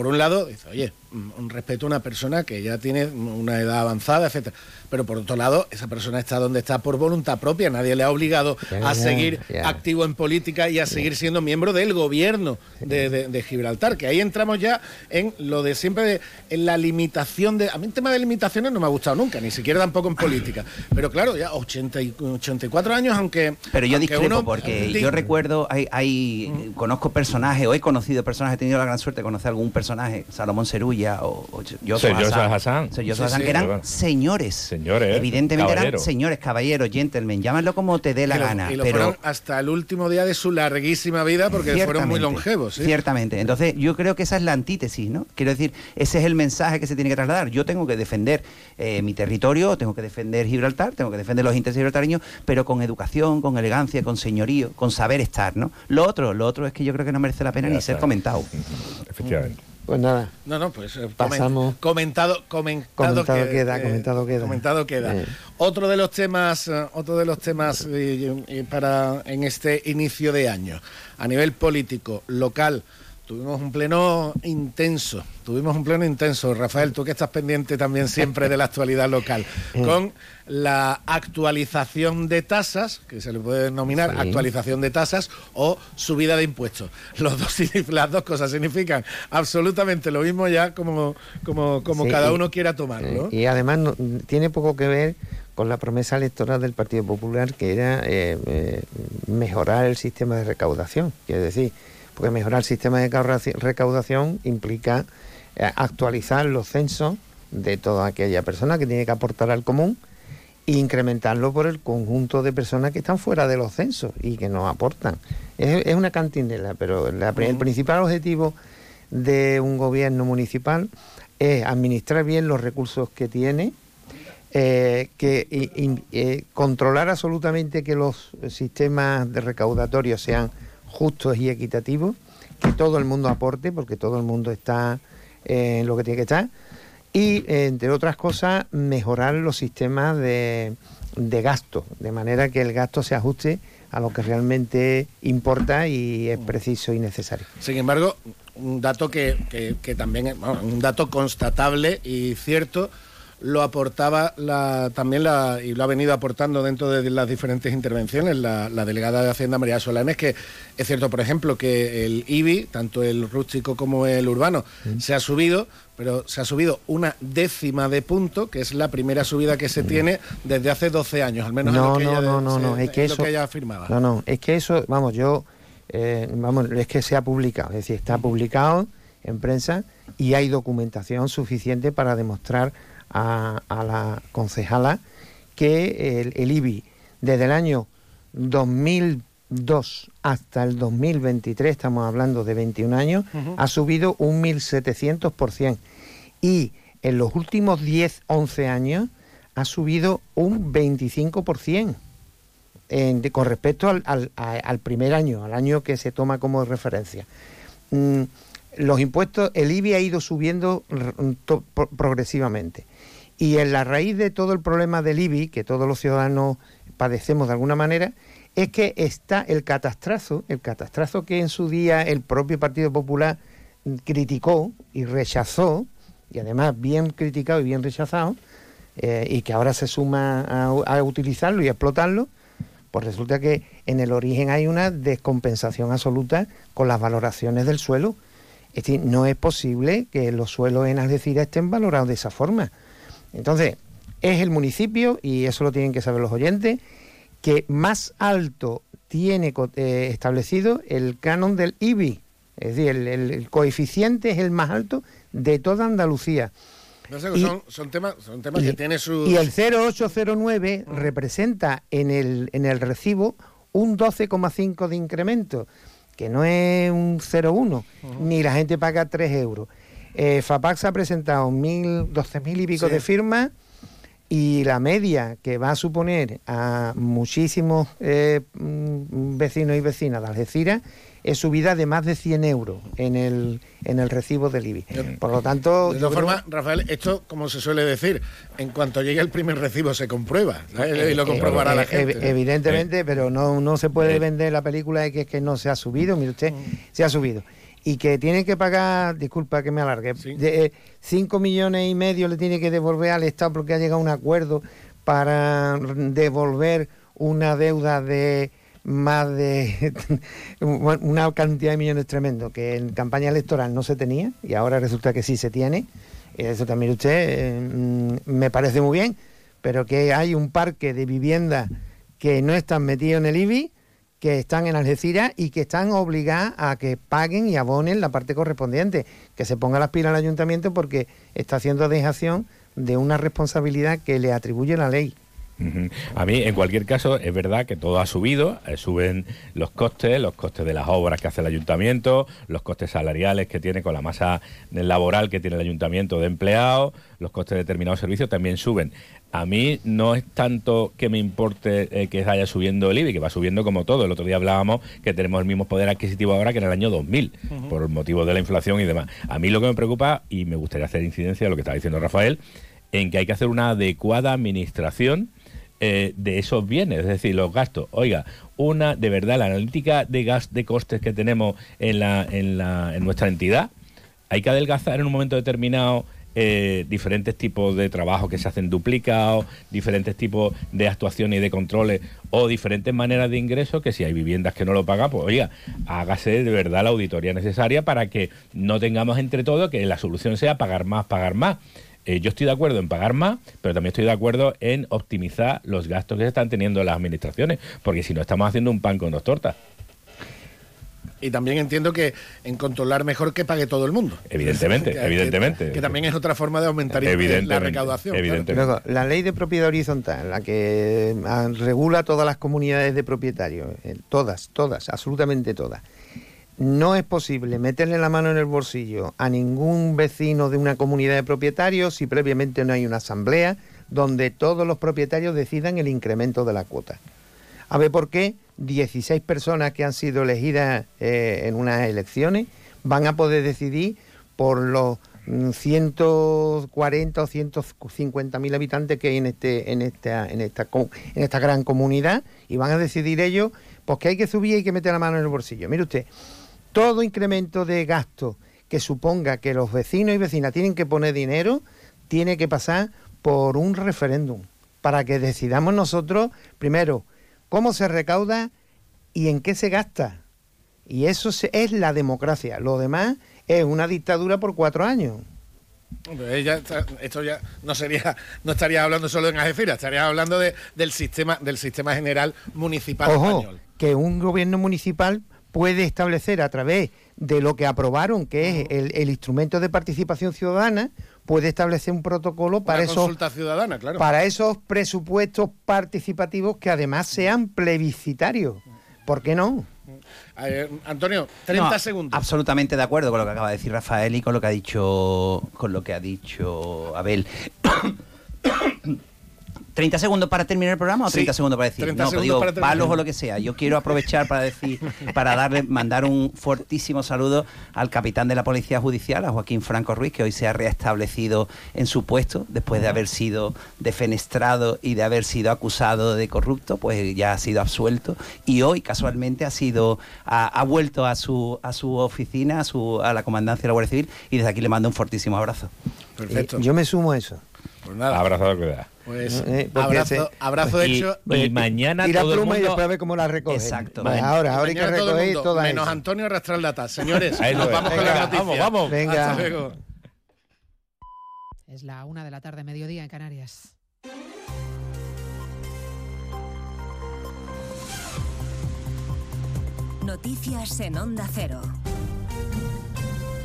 por un lado, dice, oye, un respeto a una persona que ya tiene una edad avanzada, etcétera. Pero por otro lado, esa persona está donde está por voluntad propia. Nadie le ha obligado a seguir activo en política y a seguir siendo miembro del gobierno de, de- de Gibraltar. Que ahí entramos ya en lo de siempre, de, en la limitación de... A mí el tema de limitaciones no me ha gustado nunca, ni siquiera tampoco en política. Pero claro, ya 80 y- 84 años, aunque... Pero yo aunque discrepo uno- porque di- yo recuerdo, hay, hay conozco personajes, o he conocido personajes, he tenido la gran suerte de conocer algún personaje, Salomón O, o Yoso Hassan, Hassan. Sí, Hassan, sí, que eran claro. señores. Señores, Evidentemente caballeros. eran señores, caballeros, gentlemen, llámalo como te dé la y lo- gana. y lo pero fueron hasta el último día de su larguísima vida porque fueron muy longevos. ¿sí? Ciertamente. Entonces, yo creo que esa es la antítesis, ¿no? Quiero decir, ese es el mensaje que se tiene que trasladar. Yo tengo que defender eh, mi territorio, tengo que defender Gibraltar, tengo que defender los intereses gibraltareños, pero con educación, con elegancia, con señorío, con saber estar, ¿no? Lo otro, lo otro es que yo creo que no merece la pena Ya ni ser está. comentado. Efectivamente. Pues nada, No, no, pues eh, Pasamos. comentado, comentado, Comentado que- queda, eh, comentado queda. comentado queda. Eh. Otro de los temas, eh, otro de los temas eh, para en este inicio de año, a nivel político, local, tuvimos un pleno intenso, tuvimos un pleno intenso, Rafael, tú que estás pendiente también siempre de la actualidad local, Eh. con la actualización de tasas, que se le puede denominar Sí. actualización de tasas o subida de impuestos. Los dos, signi- las dos cosas significan absolutamente lo mismo ya como, como, como Sí, cada y- uno quiera tomarlo. Y además no- tiene poco que ver con la promesa electoral del Partido Popular, que era eh, eh, mejorar el sistema de recaudación. Quiere decir, porque mejorar el sistema de recaudaci- recaudación implica eh, actualizar los censos de toda aquella persona que tiene que aportar al común e incrementarlo por el conjunto de personas que están fuera de los censos y que nos aportan. Es, es una cantinela, pero la el principal objetivo de un gobierno municipal es administrar bien los recursos que tiene, eh, que y- y- eh, controlar absolutamente que los sistemas de recaudatorio sean justos y equitativos, que todo el mundo aporte, porque todo el mundo está eh, en lo que tiene que estar, y eh, entre otras cosas mejorar los sistemas de, de gasto, de manera que el gasto se ajuste a lo que realmente importa y es preciso y necesario. Sin embargo, un dato que, que- que también bueno, un dato constatable y cierto lo aportaba la, también la, y lo ha venido aportando dentro de las diferentes intervenciones la, la delegada de Hacienda María Solanes, que es cierto, por ejemplo, que el IBI, tanto el rústico como el urbano, se ha subido, pero se ha subido una décima de punto, que es la primera subida que se tiene desde hace 12 años, al menos en no, lo que no, ella, no, no, se- no, es que lo eso, que ella afirmaba. No, no, es que eso, vamos, yo, eh, vamos, es que se ha publicado, es decir, está publicado en prensa y hay documentación suficiente para demostrar a, a la concejala que el, el IBI desde el año 2002 hasta el 2023, estamos hablando de 21 años, ha subido un 1.700%. Y en los últimos 10, 11 años ha subido un 25% en, de- con respecto al, al- a- al primer año, al año que se toma como referencia. Mm, los impuestos, el IBI ha ido subiendo r- to- pro- progresivamente. Y en la raíz de todo el problema del IBI, que todos los ciudadanos padecemos de alguna manera, es que está el catastrazo, el catastrazo que en su día el propio Partido Popular criticó y rechazó, y además bien criticado y bien rechazado, eh, y que ahora se suma a, a utilizarlo y a explotarlo, pues resulta que en el origen hay una descompensación absoluta con las valoraciones del suelo. Es decir, no es posible que los suelos en Algeciras estén valorados de esa forma. Entonces, es el municipio, y eso lo tienen que saber los oyentes, que más alto tiene eh, establecido el canon del IBI. Es decir, el, el- el coeficiente es el más alto de toda Andalucía. No sé, Y- son, son temas, son temas que tienen sus... Y el 0809 representa en el, en el recibo un 12,5 de incremento, que no es un 0,1, ni la gente paga 3 euros. Eh, FAPAX ha presentado mil, 12.000 y pico Sí. de firmas y la media que va a suponer a muchísimos eh, mm, vecinos y vecinas de Algeciras es subida de más de 100 euros en el, en el recibo del IBI. Por lo tanto, De todas creo- formas, Rafael, esto, como se suele decir, en cuanto llegue el primer recibo se comprueba ¿sabes? y lo Eh, comprobará eh, la eh, gente. ev- Evidentemente, pero no, no se puede vender la película de que, que no se ha subido. Mire usted, se ha subido. Y que tiene que pagar, disculpa que me alargue, de 5 millones y medio le tiene que devolver al Estado porque ha llegado a un acuerdo para devolver una deuda de más de una cantidad de millones tremendo que en campaña electoral no se tenía y ahora resulta que sí se tiene. Eso también usted eh, mm, me parece muy bien, pero que hay un parque de viviendas que no están metidos en el IBI, que están en Algeciras y que están obligadas a que paguen y abonen la parte correspondiente, que se ponga las pilas al ayuntamiento porque está haciendo dejación de una responsabilidad que le atribuye la ley. A mí, en cualquier caso, es verdad que todo ha subido, eh, suben los costes, los costes de las obras que hace el ayuntamiento, los costes salariales que tiene con la masa laboral que tiene el ayuntamiento de empleados, los costes de determinados servicios también suben. A mí no es tanto que me importe eh, que vaya subiendo el IBI, que va subiendo como todo. El otro día hablábamos que tenemos el mismo poder adquisitivo ahora que en el año 2000, Ujú. por motivo de la inflación y demás. A mí lo que me preocupa, y me gustaría hacer incidencia de lo que estaba diciendo Rafael, en que hay que hacer una adecuada administración eh, de esos bienes, es decir, los gastos. Oiga, una, de verdad, la analítica de gas de costes que tenemos en, la, en, la, en nuestra entidad, hay que adelgazar en un momento determinado eh, diferentes tipos de trabajos que se hacen duplicados, diferentes tipos de actuaciones y de controles o diferentes maneras de ingreso que si hay viviendas que no lo pagan, pues oiga, hágase de verdad la auditoría necesaria para que no tengamos entre todos que la solución sea pagar más, pagar más. Eh, yo estoy de acuerdo en pagar más, pero también estoy de acuerdo en optimizar los gastos que se están teniendo las administraciones, porque si no estamos haciendo un pan con dos tortas. Y también entiendo que en controlar mejor que pague todo el mundo. Evidentemente, Que- evidentemente. Que, también es otra forma de aumentar la Evidentemente, recaudación. claro. evidentemente. Luego, la ley de propiedad horizontal, la que ah, regula todas las comunidades de propietarios, eh, todas, todas, absolutamente todas. No es posible meterle la mano en el bolsillo a ningún vecino de una comunidad de propietarios si previamente no hay una asamblea donde todos los propietarios decidan el incremento de la cuota. A ver por qué 16 personas que han sido elegidas eh, en unas elecciones van a poder decidir por los mm, 140 o 150 mil habitantes que hay en este en esta en esta en esta gran comunidad y van a decidir ellos pues que hay que subir y hay que meter la mano en el bolsillo. Mire usted, todo incremento de gasto que suponga que los vecinos y vecinas tienen que poner dinero tiene que pasar por un referéndum para que decidamos nosotros primero cómo se recauda y en qué se gasta. Y eso es la democracia. Lo demás es una dictadura por cuatro años. Ya está- esto ya no sería, no estaría hablando solo en Algeciras, estaría hablando de, del sistema, del sistema general municipal Ojo, español. que un gobierno municipal puede establecer a través de lo que aprobaron, que es el, el instrumento de participación ciudadana, puede establecer un protocolo para esos consulta ciudadana, claro. para esos presupuestos participativos que además sean plebiscitarios. ¿Por qué no? Eh, Antonio, 30 No, segundos. Absolutamente de acuerdo con lo que acaba de decir Rafael y con lo que ha dicho con lo que ha dicho Abel. 30 segundos para terminar el programa o Sí, 30 segundos para decir 30 no, segundos digo, para palos o lo que sea. Yo quiero aprovechar para decir para darle mandar un fortísimo saludo al capitán de la Policía Judicial, a Joaquín Franco Ruiz, que hoy se ha reestablecido en su puesto después de haber sido defenestrado y de haber sido acusado de corrupto, pues ya ha sido absuelto y hoy casualmente ha sido ha, ha vuelto a su a su oficina, a su a la comandancia de la Guardia Civil y desde aquí le mando un fortísimo abrazo. Perfecto. Eh, yo me sumo a eso. Pues nada. Abrazado que da. Pues Eh, abrazo, se- abrazo Y- hecho. y mañana Tira todo el y después a ver cómo la recoge. Exacto. Vale, ahora, ahora hay que todo recoger mundo, todas menos esas. Antonio Rastral Señores, Ahí nos vamos con la noticia. vamos, vamos. Venga. Hasta luego. Es la una de la tarde, mediodía en Canarias. Noticias en Onda Cero.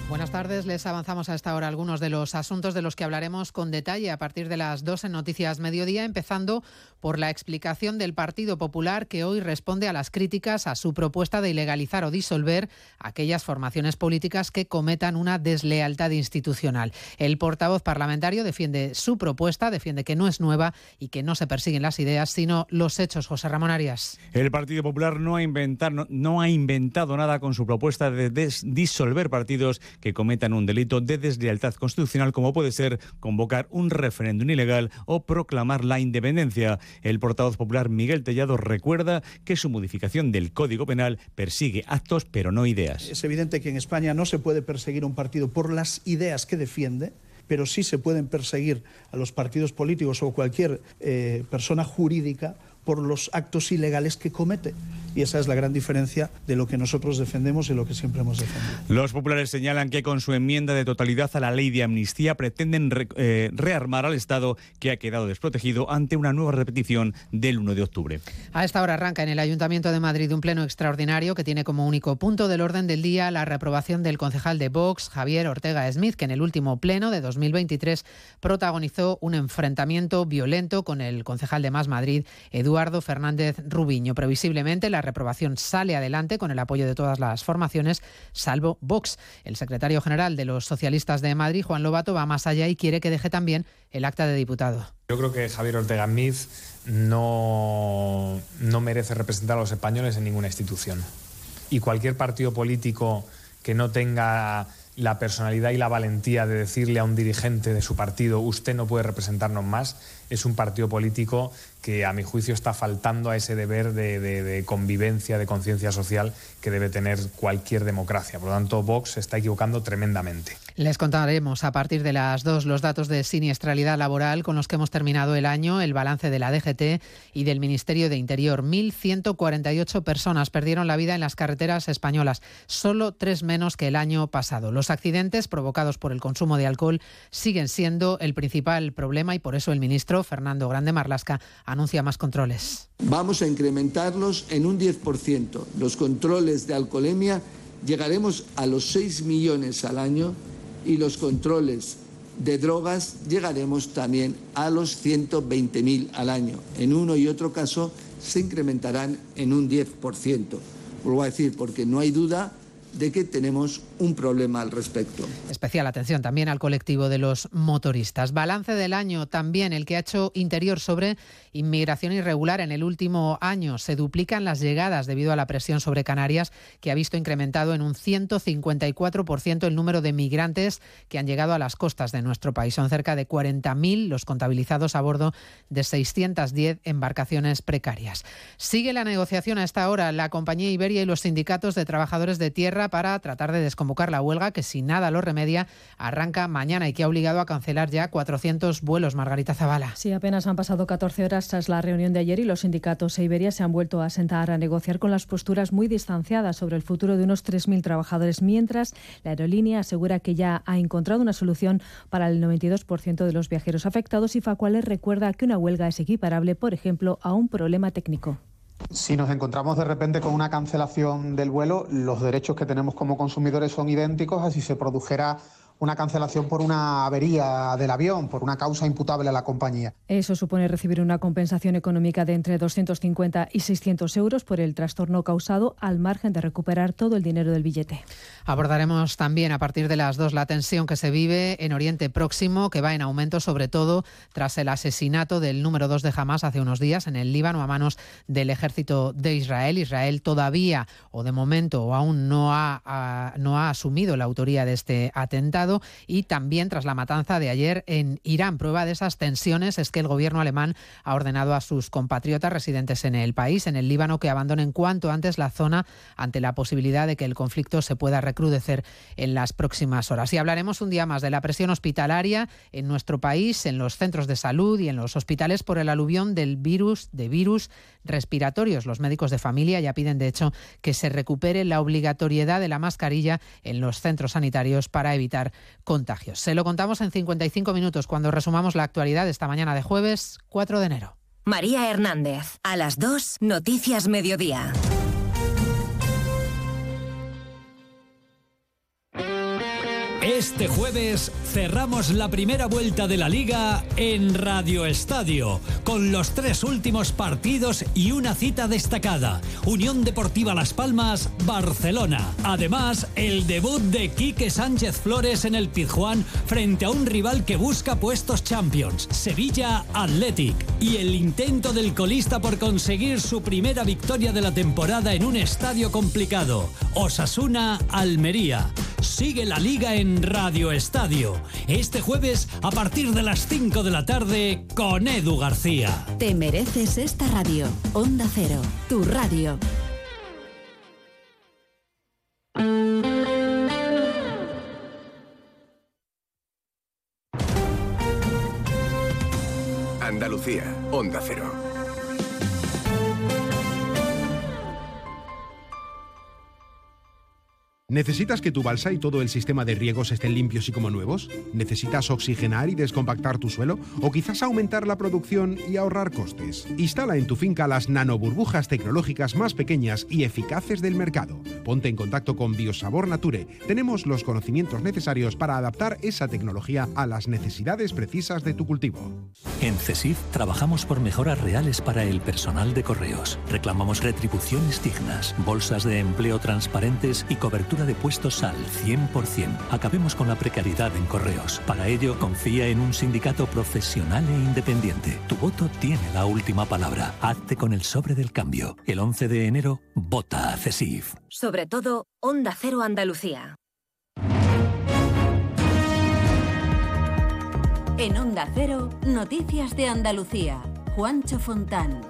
Buenas tardes, les avanzamos a esta hora algunos de los asuntos de los que hablaremos con detalle a partir de las dos en Noticias Mediodía, empezando por la explicación del Partido Popular que hoy responde a las críticas a su propuesta de ilegalizar o disolver aquellas formaciones políticas que cometan una deslealtad institucional. El portavoz parlamentario defiende su propuesta, defiende que no es nueva y que no se persiguen las ideas, sino los hechos. José Ramón Arias. El Partido Popular no ha, no, ha inventado nada con su propuesta de disolver partidos que cometan un delito de deslealtad constitucional, como puede ser convocar un referéndum ilegal o proclamar la independencia. El portavoz popular Miguel Tellado recuerda que su modificación del Código Penal persigue actos, pero no ideas. Es evidente que en España no se puede perseguir un partido por las ideas que defiende, pero sí se pueden perseguir a los partidos políticos o cualquier eh, persona jurídica por los actos ilegales que comete. Y esa es la gran diferencia de lo que nosotros defendemos y lo que siempre hemos defendido. Los populares señalan que con su enmienda de totalidad a la ley de amnistía pretenden re- eh, rearmar al Estado que ha quedado desprotegido ante una nueva repetición del 1 de octubre. A esta hora arranca en el Ayuntamiento de Madrid un pleno extraordinario que tiene como único punto del orden del día la reprobación del concejal de Vox, Javier Ortega Smith, que en el último pleno de 2023 protagonizó un enfrentamiento violento con el concejal de Más Madrid, Eduardo Fernández Rubiño. Previsiblemente la reprobación sale adelante con el apoyo de todas las formaciones, salvo Vox. El secretario general de los socialistas de Madrid, Juan Lobato, va más allá y quiere que deje también el acta de diputado. Yo creo que Javier Ortega Smith no, no merece representar a los españoles en ninguna institución. Y cualquier partido político que no tenga la personalidad y la valentía de decirle a un dirigente de su partido, usted no puede representarnos más, es un partido político que a mi juicio está faltando a ese deber de, convivencia, de conciencia social que debe tener cualquier democracia. Por lo tanto, Vox se está equivocando tremendamente. Les contaremos a partir de las dos los datos de siniestralidad laboral con los que hemos terminado el año, el balance de la DGT y del Ministerio de Interior. 1.148 personas perdieron la vida en las carreteras españolas, solo tres menos que el año pasado. Los accidentes provocados por el consumo de alcohol siguen siendo el principal problema y por eso el ministro Fernando Grande Marlasca anuncia más controles. Vamos a incrementarlos en un 10%. Los controles de alcoholemia llegaremos a los 6 millones al año y los controles de drogas llegaremos también a los 120.000 al año. En uno y otro caso se incrementarán en un 10%. Vuelvo a decir, porque no hay duda de que tenemos un problema al respecto. Especial atención también al colectivo de los motoristas. Balance del año también el que ha hecho Interior sobre inmigración irregular. En el último año se duplican las llegadas debido a la presión sobre Canarias, que ha visto incrementado en un 154% el número de migrantes que han llegado a las costas de nuestro país. Son cerca de 40.000 los contabilizados a bordo de 610 embarcaciones precarias. Sigue la negociación a esta hora la compañía Iberia y los sindicatos de trabajadores de tierra para tratar de desconvocar la huelga que si nada lo remedia arranca mañana y que ha obligado a cancelar ya 400 vuelos. Margarita Zavala. Sí, apenas han pasado 14 horas tras la reunión de ayer y los sindicatos e Iberia se han vuelto a sentar a negociar con las posturas muy distanciadas sobre el futuro de unos 3.000 trabajadores, mientras la aerolínea asegura que ya ha encontrado una solución para el 92% de los viajeros afectados y Facuales recuerda que una huelga es equiparable, por ejemplo, a un problema técnico. Si nos encontramos de repente con una cancelación del vuelo, los derechos que tenemos como consumidores son idénticos a si se produjera una cancelación por una avería del avión, por una causa imputable a la compañía. Eso supone recibir una compensación económica de entre 250 y 600 euros por el trastorno causado, al margen de recuperar todo el dinero del billete. Abordaremos también a partir de las dos la tensión que se vive en Oriente Próximo, que va en aumento sobre todo tras el asesinato del número dos de Hamas hace unos días en el Líbano a manos del ejército de Israel. Israel todavía, o de momento, o aún no ha, no ha asumido la autoría de este atentado y también tras la matanza de ayer en Irán. Prueba de esas tensiones es que el gobierno alemán ha ordenado a sus compatriotas residentes en el país, en el Líbano, que abandonen cuanto antes la zona ante la posibilidad de que el conflicto se pueda recrudecer en las próximas horas. Y hablaremos un día más de la presión hospitalaria en nuestro país, en los centros de salud y en los hospitales por el aluvión del virus, de virus respiratorios. Los médicos de familia ya piden, de hecho, que se recupere la obligatoriedad de la mascarilla en los centros sanitarios para evitar contagios. Se lo contamos en 55 minutos cuando resumamos la actualidad esta mañana de jueves 4 de enero. María Hernández, a las 2, Noticias Mediodía. Este jueves cerramos la primera vuelta de la liga en Radio Estadio, con los tres últimos partidos y una cita destacada. Unión Deportiva Las Palmas, Barcelona. Además, el debut de Quique Sánchez Flores en el Pizjuán frente a un rival que busca puestos Champions, Sevilla Athletic. Y el intento del colista por conseguir su primera victoria de la temporada en un estadio complicado, Osasuna Almería. Sigue la liga en Radio Estadio. Este jueves a partir de las 5 de la tarde con Edu García. Te mereces esta radio. Onda Cero, tu radio. Andalucía, Onda Cero. ¿Necesitas que tu balsa y todo el sistema de riegos estén limpios y como nuevos? ¿Necesitas oxigenar y descompactar tu suelo? ¿O quizás aumentar la producción y ahorrar costes? Instala en tu finca las nanoburbujas tecnológicas más pequeñas y eficaces del mercado. Ponte en contacto con Biosabor Nature. Tenemos los conocimientos necesarios para adaptar esa tecnología a las necesidades precisas de tu cultivo. En CESIF trabajamos por mejoras reales para el personal de correos. Reclamamos retribuciones dignas, bolsas de empleo transparentes y cobertura de puestos al 100%. Acabemos con la precariedad en correos. Para ello, confía en un sindicato profesional e independiente. Tu voto tiene la última palabra. Hazte con el sobre del cambio. El 11 de enero, vota a CESIF. Sobre todo, Onda Cero Andalucía. En Onda Cero, Noticias de Andalucía. Juancho Fontán.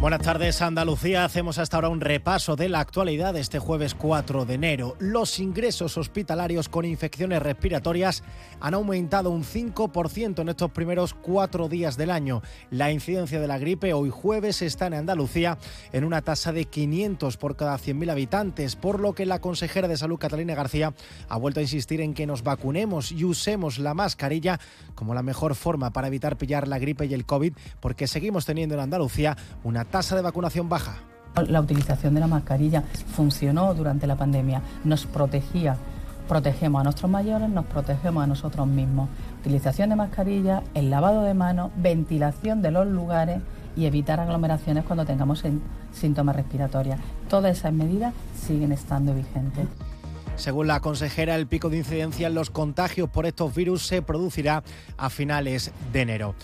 Buenas tardes, Andalucía. Hacemos hasta ahora un repaso de la actualidad este jueves 4 de enero. Los ingresos hospitalarios con infecciones respiratorias han aumentado un 5% en estos primeros cuatro días del año. La incidencia de la gripe hoy jueves está en Andalucía en una tasa de 500 por cada 100.000 habitantes, por lo que la consejera de Salud, Catalina García, ha vuelto a insistir en que nos vacunemos y usemos la mascarilla como la mejor forma para evitar pillar la gripe y el COVID, porque seguimos teniendo en Andalucía una tasa de vacunación baja. La utilización de la mascarilla funcionó durante la pandemia, nos protegía. Protegemos a nuestros mayores, nos protegemos a nosotros mismos. Utilización de mascarilla, el lavado de manos, ventilación de los lugares y evitar aglomeraciones cuando tengamos síntomas respiratorios. Todas esas medidas siguen estando vigentes. Según la consejera, el pico de incidencia en los contagios por estos virus se producirá a finales de enero.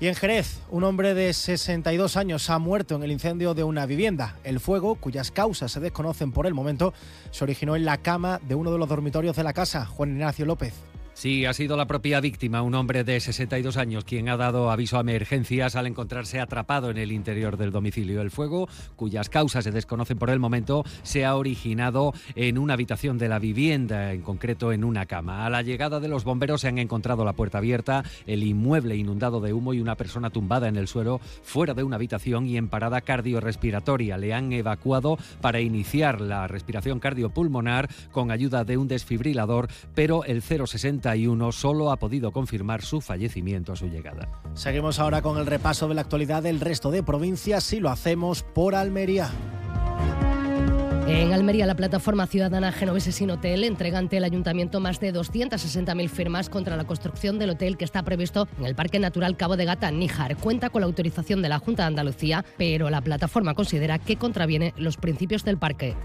Y en Jerez, un hombre de 62 años ha muerto en el incendio de una vivienda. El fuego, cuyas causas se desconocen por el momento, se originó en la cama de uno de los dormitorios de la casa. Juan Ignacio López. Sí, ha sido la propia víctima, un hombre de 62 años, quien ha dado aviso a emergencias al encontrarse atrapado en el interior del domicilio. El fuego, cuyas causas se desconocen por el momento, se ha originado en una habitación de la vivienda, en concreto en una cama. A la llegada de los bomberos se han encontrado la puerta abierta, el inmueble inundado de humo y una persona tumbada en el suelo fuera de una habitación y en parada cardiorrespiratoria. Le han evacuado para iniciar la respiración cardiopulmonar con ayuda de un desfibrilador, pero el 060 solo ha podido confirmar su fallecimiento a su llegada. Seguimos ahora con el repaso de la actualidad del resto de provincias y lo hacemos por Almería. En Almería, la plataforma ciudadana Genovese Sin Hotel entrega ante el ayuntamiento más de 260.000 firmas contra la construcción del hotel que está previsto en el Parque Natural Cabo de Gata, Níjar. Cuenta con la autorización de la Junta de Andalucía, pero la plataforma considera que contraviene los principios del parque.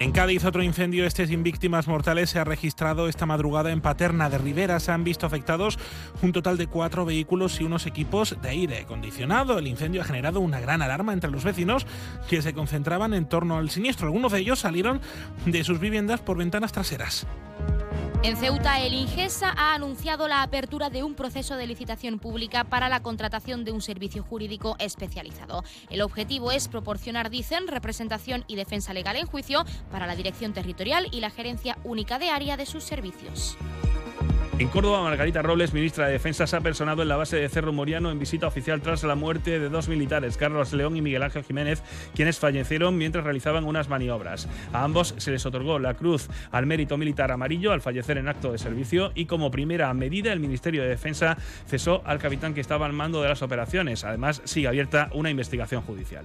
En Cádiz, otro incendio, este sin víctimas mortales, se ha registrado esta madrugada en Paterna de Rivera. Se han visto afectados un total de cuatro vehículos y unos equipos de aire acondicionado. El incendio ha generado una gran alarma entre los vecinos que se concentraban en torno al siniestro. Algunos de ellos salieron de sus viviendas por ventanas traseras. En Ceuta, el Ingesa ha anunciado la apertura de un proceso de licitación pública para la contratación de un servicio jurídico especializado. El objetivo es proporcionar, dicen, representación y defensa legal en juicio para la dirección territorial y la gerencia única de área de sus servicios. En Córdoba, Margarita Robles, ministra de Defensa, se ha personado en la base de Cerro Moriano en visita oficial tras la muerte de dos militares, Carlos León y Miguel Ángel Jiménez, quienes fallecieron mientras realizaban unas maniobras. A ambos se les otorgó la Cruz al Mérito Militar Amarillo al fallecer en acto de servicio y como primera medida el Ministerio de Defensa cesó al capitán que estaba al mando de las operaciones. Además, sigue abierta una investigación judicial.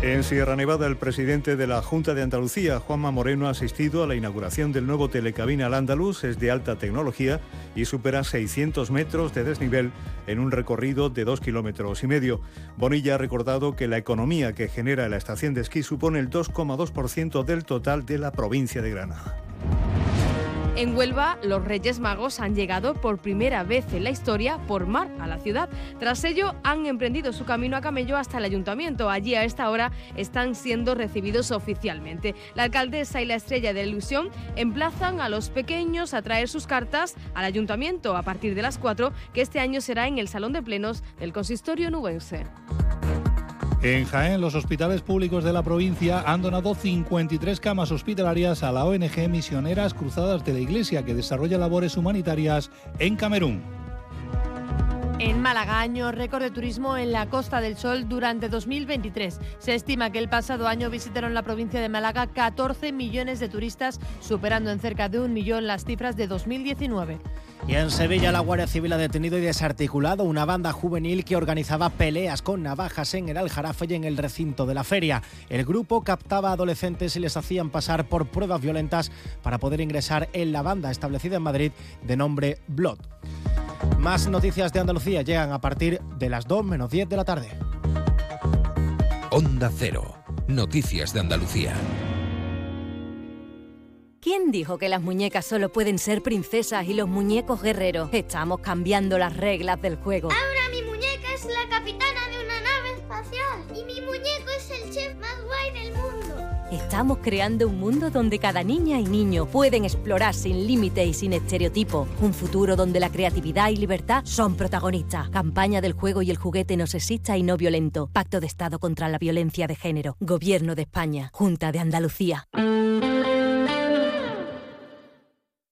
En Sierra Nevada, el presidente de la Junta de Andalucía, Juanma Moreno, ha asistido a la inauguración del nuevo telecabina al Andaluz. Es de alta tecnología y supera 600 metros de desnivel en un recorrido de dos kilómetros y medio. Bonilla ha recordado que la economía que genera la estación de esquí supone el 2,2% del total de la provincia de Granada. En Huelva, los Reyes Magos han llegado por primera vez en la historia por mar a la ciudad. Tras ello, han emprendido su camino a camello hasta el ayuntamiento. Allí a esta hora están siendo recibidos oficialmente. La alcaldesa y la estrella de ilusión emplazan a los pequeños a traer sus cartas al ayuntamiento a partir de las 4, que este año será en el Salón de Plenos del Consistorio Nubense. En Jaén, los hospitales públicos de la provincia han donado 53 camas hospitalarias a la ONG Misioneras Cruzadas de la Iglesia, que desarrolla labores humanitarias en Camerún. En Málaga, año récord de turismo en la Costa del Sol durante 2023. Se estima que el pasado año visitaron la provincia de Málaga 14 millones de turistas, superando en cerca de un millón las cifras de 2019. Y en Sevilla la Guardia Civil ha detenido y desarticulado una banda juvenil que organizaba peleas con navajas en el Aljarafe y en el recinto de la feria. El grupo captaba adolescentes y les hacían pasar por pruebas violentas para poder ingresar en la banda establecida en Madrid de nombre Blood. Más noticias de Andalucía llegan a partir de las 2 menos 10 de la tarde. Onda Cero. Noticias de Andalucía. ¿Quién dijo que las muñecas solo pueden ser princesas y los muñecos guerreros? Estamos cambiando las reglas del juego. Ahora mi muñeca es la capitana de una nave espacial y mi muñeco es el chef más guay del mundo. Estamos creando un mundo donde cada niña y niño pueden explorar sin límite y sin estereotipo. Un futuro donde la creatividad y libertad son protagonistas. Campaña del juego y el juguete no sexista y no violento. Pacto de Estado contra la violencia de género. Gobierno de España. Junta de Andalucía.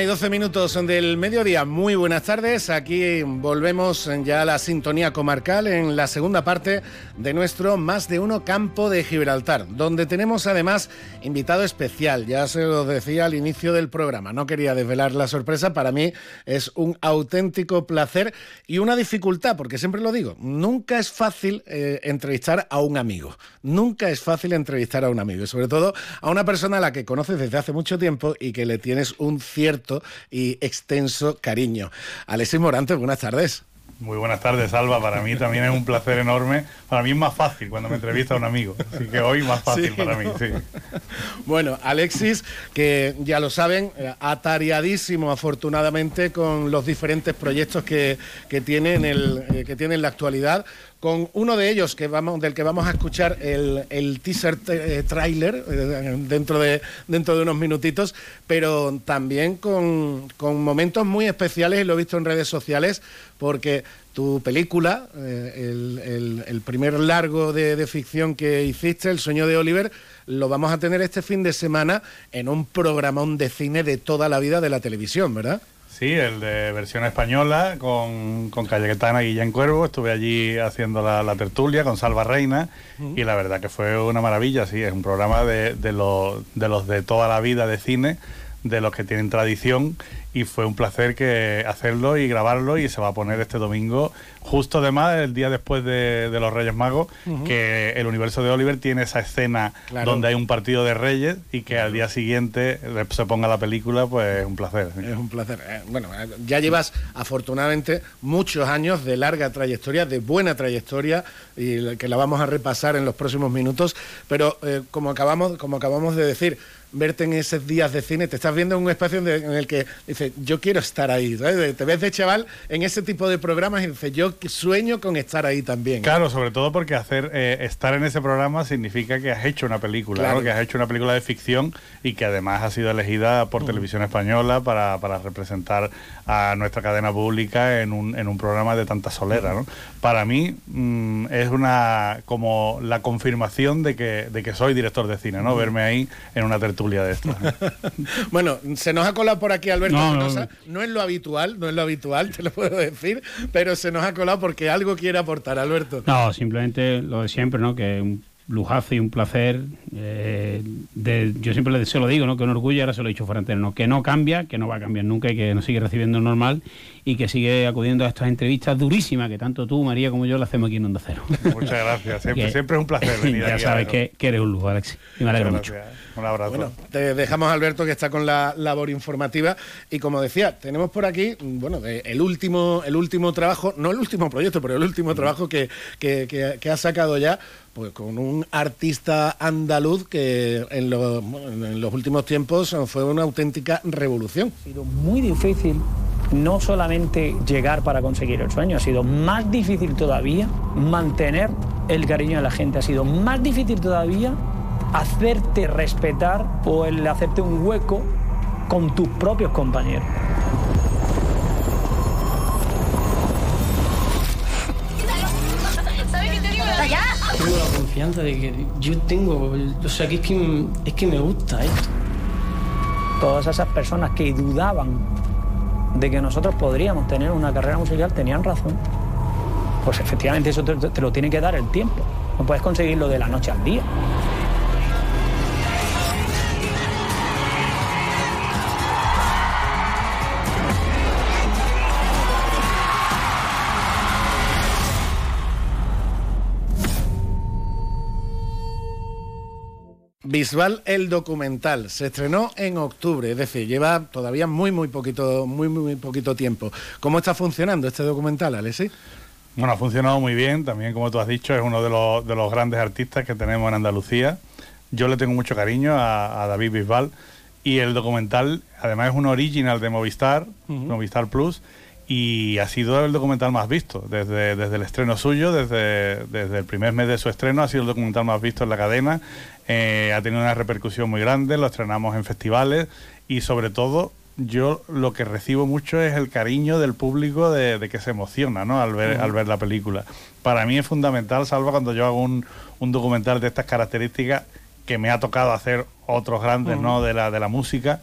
Y doce minutos del mediodía. Muy buenas tardes. Aquí volvemos ya a la sintonía comarcal en la segunda parte de nuestro Más de Uno Campo de Gibraltar, donde tenemos además invitado especial. Ya se lo decía al inicio del programa. No quería desvelar la sorpresa. Para mí es un auténtico placer y una dificultad, porque siempre lo digo, nunca es fácil eh, entrevistar a un amigo. Nunca es fácil entrevistar a un amigo. Y sobre todo a una persona a la que conoces desde hace mucho tiempo y que le tienes un cierto y extenso cariño. Alexis Morante, buenas tardes. Muy buenas tardes, Alba. Para mí también es un placer enorme. Para mí es más fácil cuando me entrevista a un amigo. Así que hoy más fácil Sí, para mí, ¿no? sí. Bueno, Alexis, que ya lo saben, eh, atareadísimo afortunadamente con los diferentes proyectos que, que tiene, en el, eh, que tiene en la actualidad, con uno de ellos que vamos, del que vamos a escuchar el, el teaser eh, trailer eh, dentro, de, dentro de unos minutitos, pero también con, con momentos muy especiales, y lo he visto en redes sociales, porque tu película, eh, el, el- el primer largo de, de ficción que hiciste, El sueño de Oliver, lo vamos a tener este fin de semana en un programón de cine de toda la vida de la televisión, ¿verdad? Sí, el de versión española con, con Cayetana Guillén Cuervo. Estuve allí haciendo la, la tertulia con Salva Reina y la verdad que fue una maravilla. Sí, es un programa de, de, de los de toda la vida de cine, de los que tienen tradición y fue un placer que hacerlo y grabarlo y se va a poner este domingo, justo además el día después de, de los Reyes Magos, que el universo de Oliver tiene esa escena Claro. donde hay un partido de Reyes y que al día siguiente se ponga la película, pues es un placer. Es un placer. Eh, Bueno, ya llevas afortunadamente muchos años de larga trayectoria, de buena trayectoria, y que la vamos a repasar en los próximos minutos. Pero eh, como, acabamos, como acabamos de decir, verte en esos días de cine, te estás viendo en un espacio en el que yo quiero estar ahí. ¿sabes? Te ves de chaval en ese tipo de programas y dices, yo sueño con estar ahí también. Claro, sobre todo porque hacer eh, estar en ese programa significa que has hecho una película, Claro. ¿no? que has hecho una película de ficción y que además ha sido elegida por Televisión Española para, para representar a nuestra cadena pública en un, en un programa de tanta solera. ¿no? Para mí mm, es una como la confirmación de que, de que soy director de cine, ¿no? Verme ahí en una tertulia de estas. Bueno, se nos ha colado por aquí Alberto No, no, es lo habitual, no es lo habitual, te lo puedo decir, pero se nos ha colado porque algo quiere aportar, Alberto. No, simplemente lo de siempre, ¿no? Que un lujazo y un placer. eh, yo siempre se lo digo, ¿no? Que un orgullo, ahora se lo he dicho fuera entero, ¿no? Que no cambia, que no va a cambiar nunca y que nos sigue recibiendo normal y que sigue acudiendo a estas entrevistas durísimas que tanto tú, María, como yo le hacemos aquí en Onda Cero. Muchas gracias, siempre, Que- siempre es un placer venir ya aquí. sabes a- que, que eres un lujo, Alex. Y me alegro Muchas mucho. gracias. Un abrazo. Bueno, te dejamos a Alberto que está con la labor informativa y como decía, tenemos por aquí, bueno, el último, el último trabajo, no el último proyecto, pero el último trabajo que, que, que- que ha sacado ya, pues con un artista andaluz que en los, últimos tiempos fue una auténtica revolución. Ha sido muy difícil no solamente llegar para conseguir el sueño, ha sido más difícil todavía mantener el cariño de la gente, ha sido más difícil todavía hacerte respetar o el hacerte un hueco con tus propios compañeros. Tengo la confianza de que yo tengo, o sea, que es que, es que me gusta esto. Todas esas personas que dudaban de que nosotros podríamos tener una carrera musical tenían razón. Pues efectivamente eso te, te lo tiene que dar el tiempo. No puedes conseguirlo de la noche al día. Bisbal el documental se estrenó en octubre, es decir, lleva todavía muy muy poquito muy muy, poquito tiempo. ¿Cómo está funcionando este documental, Alexi? Bueno, ha funcionado muy bien, también como tú has dicho, es uno de los, de los grandes artistas que tenemos en Andalucía. Yo le tengo mucho cariño a, a David Bisbal y el documental además es un original de Movistar. Movistar Plus, y ha sido el documental más visto desde, desde el estreno suyo, desde, desde el primer mes de su estreno, ha sido el documental más visto en la cadena, Eh, ha tenido una repercusión muy grande, lo estrenamos en festivales y sobre todo yo lo que recibo mucho es el cariño del público de, de que se emociona ¿no? al, ver, al ver la película. Para mí es fundamental, Salva, cuando yo hago un, un documental de estas características que me ha tocado hacer otros grandes. ¿no? de, la, de la música,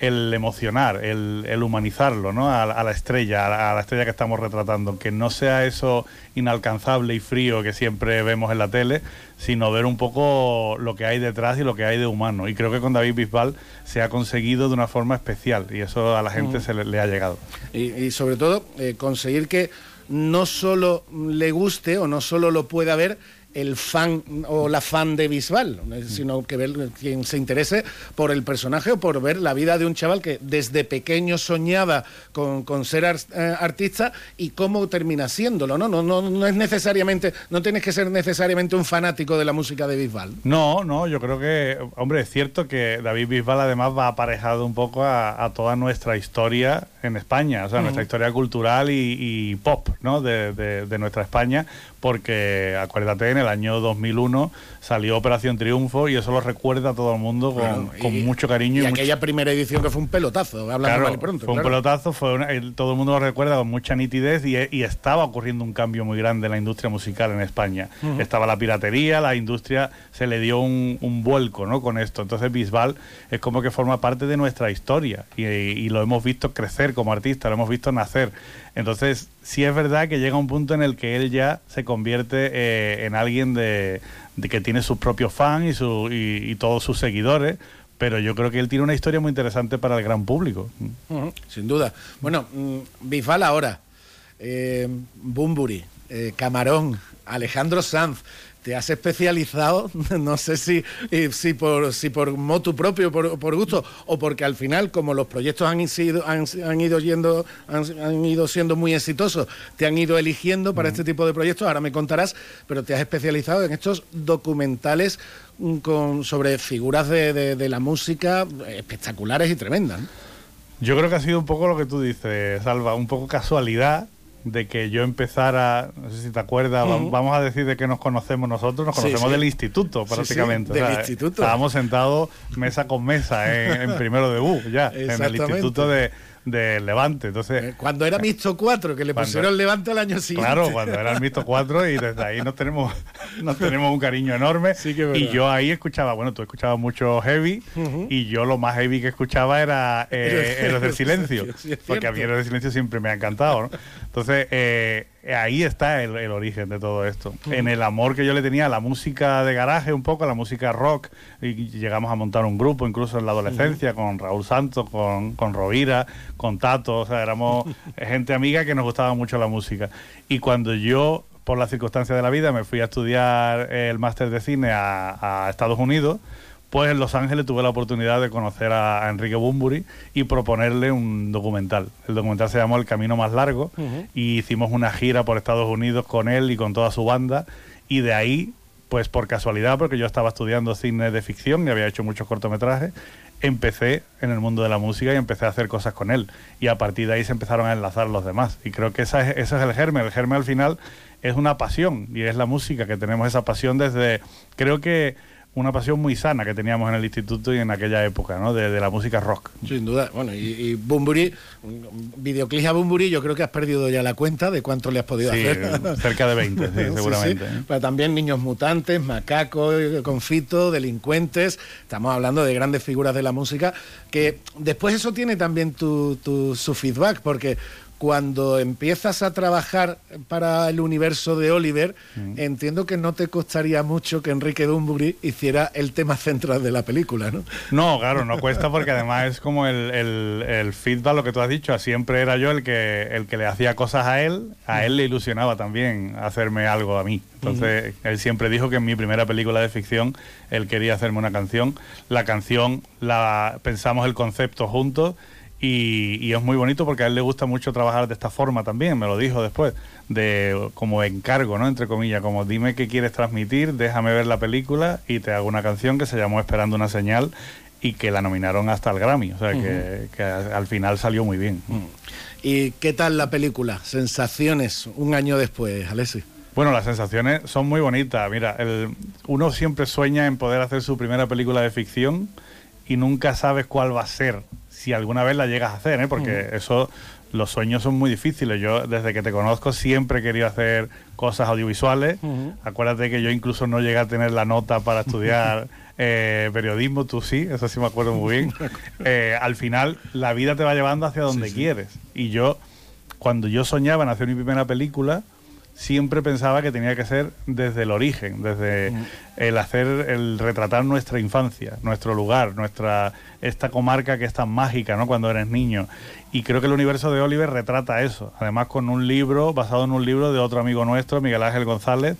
el emocionar, el, el humanizarlo ¿no? a, a la estrella, a la, a la estrella que estamos retratando, que no sea eso inalcanzable y frío que siempre vemos en la tele, sino ver un poco lo que hay detrás y lo que hay de humano. Y creo que con David Bisbal se ha conseguido de una forma especial y eso a la gente Ujú. se le, le ha llegado. Y, y sobre todo eh, conseguir que no solo le guste o no solo lo pueda ver el fan o la fan de Bisbal, sino que ver quien se interese por el personaje o por ver la vida de un chaval que desde pequeño soñaba con, con ser ar- eh, artista y cómo termina siéndolo, ¿no? No, no, no es necesariamente, no tienes que ser necesariamente un fanático de la música de Bisbal. No, no, yo creo que, hombre, es cierto que David Bisbal además va aparejado un poco a, a toda nuestra historia en España, o sea, nuestra historia cultural y, y pop, ¿no? De, de- de nuestra España, porque acuérdate, en el año 2001 salió Operación Triunfo y eso lo recuerda a todo el mundo con, Claro, con y- mucho cariño Y, y, mucho- aquella primera edición que fue un pelotazo, hablando Claro, pronto. fue un pelotazo, fue una- el- todo el mundo lo recuerda con mucha nitidez y, y estaba ocurriendo un cambio muy grande en la industria musical en España. Estaba la piratería, la industria se le dio un, un vuelco ¿no? con esto. Entonces Bisbal es como que forma parte de nuestra historia y, y lo hemos visto crecer como artista, lo hemos visto nacer. Entonces sí es verdad que llega un punto en el que él ya se convierte eh, en alguien de, de que tiene sus propios fans y, su, y, todos sus seguidores. Pero yo creo que él tiene una historia muy interesante para el gran público. Sin duda. Bueno, mm, Bisbal ahora, eh, Bumburi, eh, Camarón, Alejandro Sanz. Te has especializado, no sé si, si, por, si por motu propio, por, por gusto, o porque al final, como los proyectos han, sido, han, han ido yendo, han, han ido siendo muy exitosos, te han ido eligiendo para este tipo de proyectos, ahora me contarás, pero te has especializado en estos documentales mm, con, sobre figuras de, de- de la música espectaculares y tremendas. Yo creo que ha sido un poco lo que tú dices, Salva, un poco casualidad de que yo empezara, no sé si te acuerdas, vamos a decir de que nos conocemos nosotros, nos conocemos sí. del instituto Sí, prácticamente. del instituto. Estábamos sentados mesa con mesa en, en primero de U, ya, en el instituto de, de Levante. Entonces, Cuando era Mixto 4, que le Cuando- pusieron levante al año siguiente. Claro, cuando era el Mixto 4 y desde ahí nos tenemos, nos tenemos un cariño enorme. es y verdad. yo ahí escuchaba, bueno, tú escuchabas mucho heavy y yo lo más heavy que escuchaba era eh, Héroes- del Silencio. Sí, porque a mí. Héroes del Silencio siempre me ha encantado, ¿no? Entonces, eh, ahí está el, el origen de todo esto. Ujú. En el amor que yo le tenía a la música de garaje un poco, a la música rock, y llegamos a montar un grupo incluso en la adolescencia con Raúl Santos, con, con Rovira, con Tato, o sea, éramos gente amiga que nos gustaba mucho la música. Y cuando yo, por las circunstancias de la vida, me fui a estudiar el máster de cine a, a Estados Unidos, pues en Los Ángeles tuve la oportunidad de conocer a, a Enrique Bumburi y proponerle un documental. El documental se llamó El Camino Más Largo y hicimos una gira por Estados Unidos con él y con toda su banda y de ahí, pues por casualidad, porque yo estaba estudiando cine de ficción y había hecho muchos cortometrajes, empecé en el mundo de la música y empecé a hacer cosas con él. Y a partir de ahí se empezaron a enlazar los demás. Y creo que esa es, ese es el germen, el germen al final es una pasión y es la música que tenemos esa pasión desde, creo que una pasión muy sana que teníamos en el instituto y en aquella época, ¿no? De, de la música rock. Sin duda. Bueno, y, y Bumburi, videoclip a Bumburi, yo creo que has perdido ya la cuenta de cuánto le has podido Sí, hacer. cerca de 20, sí, Sí, seguramente. sí. Pero también niños mutantes, macacos, confito, delincuentes. Estamos hablando de grandes figuras de la música. Que después eso tiene también tu, tu- su feedback, porque cuando empiezas a trabajar para el universo de Oliver, entiendo que no te costaría mucho que Enrique Dunbury hiciera el tema central de la película, ¿no? No, claro, no cuesta porque además es como el, el- el feedback, lo que tú has dicho. Siempre era yo el que, el que le hacía cosas a él. A él le ilusionaba también hacerme algo a mí. Entonces, él siempre dijo que en mi primera película de ficción él quería hacerme una canción. La canción la pensamos el concepto juntos. Y, y es muy bonito porque a él le gusta mucho trabajar de esta forma también, me lo dijo después, de como encargo, ¿no? Entre comillas, como dime qué quieres transmitir, déjame ver la película y te hago una canción que se llamó Esperando una señal y que la nominaron hasta el Grammy, o sea que, que al final salió muy bien. ¿Y qué tal la película? Sensaciones un año después, Alessi. Bueno, las sensaciones son muy bonitas. Mira, el- uno siempre sueña en poder hacer su primera película de ficción y nunca sabes cuál va a ser, si alguna vez la llegas a hacer, ¿eh? porque Mm. eso, los sueños son muy difíciles. Yo, desde que te conozco, siempre he querido hacer cosas audiovisuales. Acuérdate que yo incluso no llegué a tener la nota para estudiar eh, periodismo, tú sí, eso sí me acuerdo muy bien. Eh, al final, la vida te va llevando hacia donde quieres. Y yo, cuando yo soñaba en hacer mi primera película, siempre pensaba que tenía que ser desde el origen, desde el hacer, el retratar nuestra infancia, nuestro lugar, nuestra esta comarca que es tan mágica, ¿no? Cuando eres niño. Y creo que el universo de Oliver retrata eso. Además con un libro basado en un libro de otro amigo nuestro, Miguel Ángel González,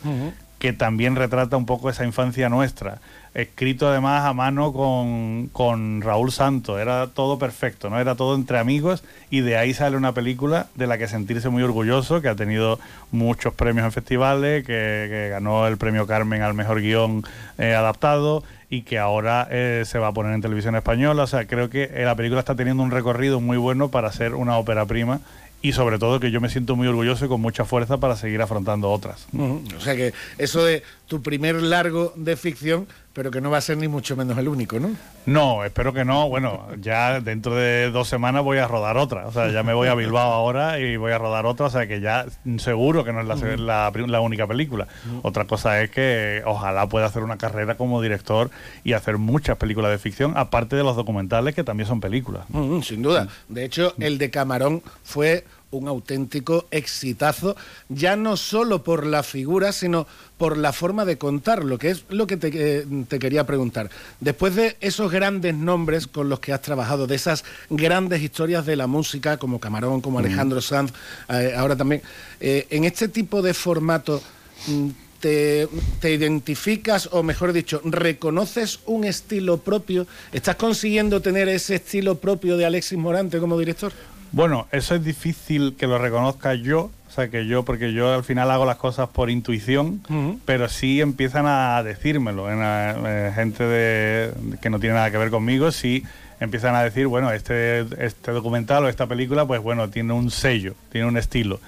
que también retrata un poco esa infancia nuestra. Escrito además a mano con, con Raúl Santos, era todo perfecto, ¿no? Era todo entre amigos y de ahí sale una película de la que sentirse muy orgulloso, que ha tenido muchos premios en festivales, que, ganó el premio Carmen al mejor guion eh, adaptado y que ahora eh, se va a poner en televisión española. O sea, creo que eh, la película está teniendo un recorrido muy bueno para ser una ópera prima y sobre todo que yo me siento muy orgulloso y con mucha fuerza para seguir afrontando otras. O sea que eso de tu primer largo de ficción, pero que no va a ser ni mucho menos el único, ¿no? No, espero que no. Bueno, ya dentro de dos semanas voy a rodar otra. O sea, ya me voy a Bilbao ahora y voy a rodar otra. O sea, que ya seguro que no es la, única película. Otra cosa es que ojalá pueda hacer una carrera como director y hacer muchas películas de ficción, aparte de los documentales que también son películas. Mm, sin duda. De hecho, el de Camarón fue un auténtico exitazo, ya no solo por la figura, sino por la forma de contarlo, que es lo que te, eh, te quería preguntar. Después de esos grandes nombres con los que has trabajado, de esas grandes historias de la música, como Camarón, como. Alejandro Sanz, eh, ahora también, eh, en este tipo de formato... mm, te, te identificas, o mejor dicho, reconoces un estilo propio? ¿Estás consiguiendo tener ese estilo propio de Alexis Morante como director? Bueno, eso es difícil que lo reconozca yo, o sea, que yo, porque yo al final hago las cosas por intuición, pero sí empiezan a decírmelo, en la- eh, gente de, que no tiene nada que ver conmigo, sí empiezan a decir, bueno, este, este documental o esta película, pues bueno, tiene un sello, tiene un estilo.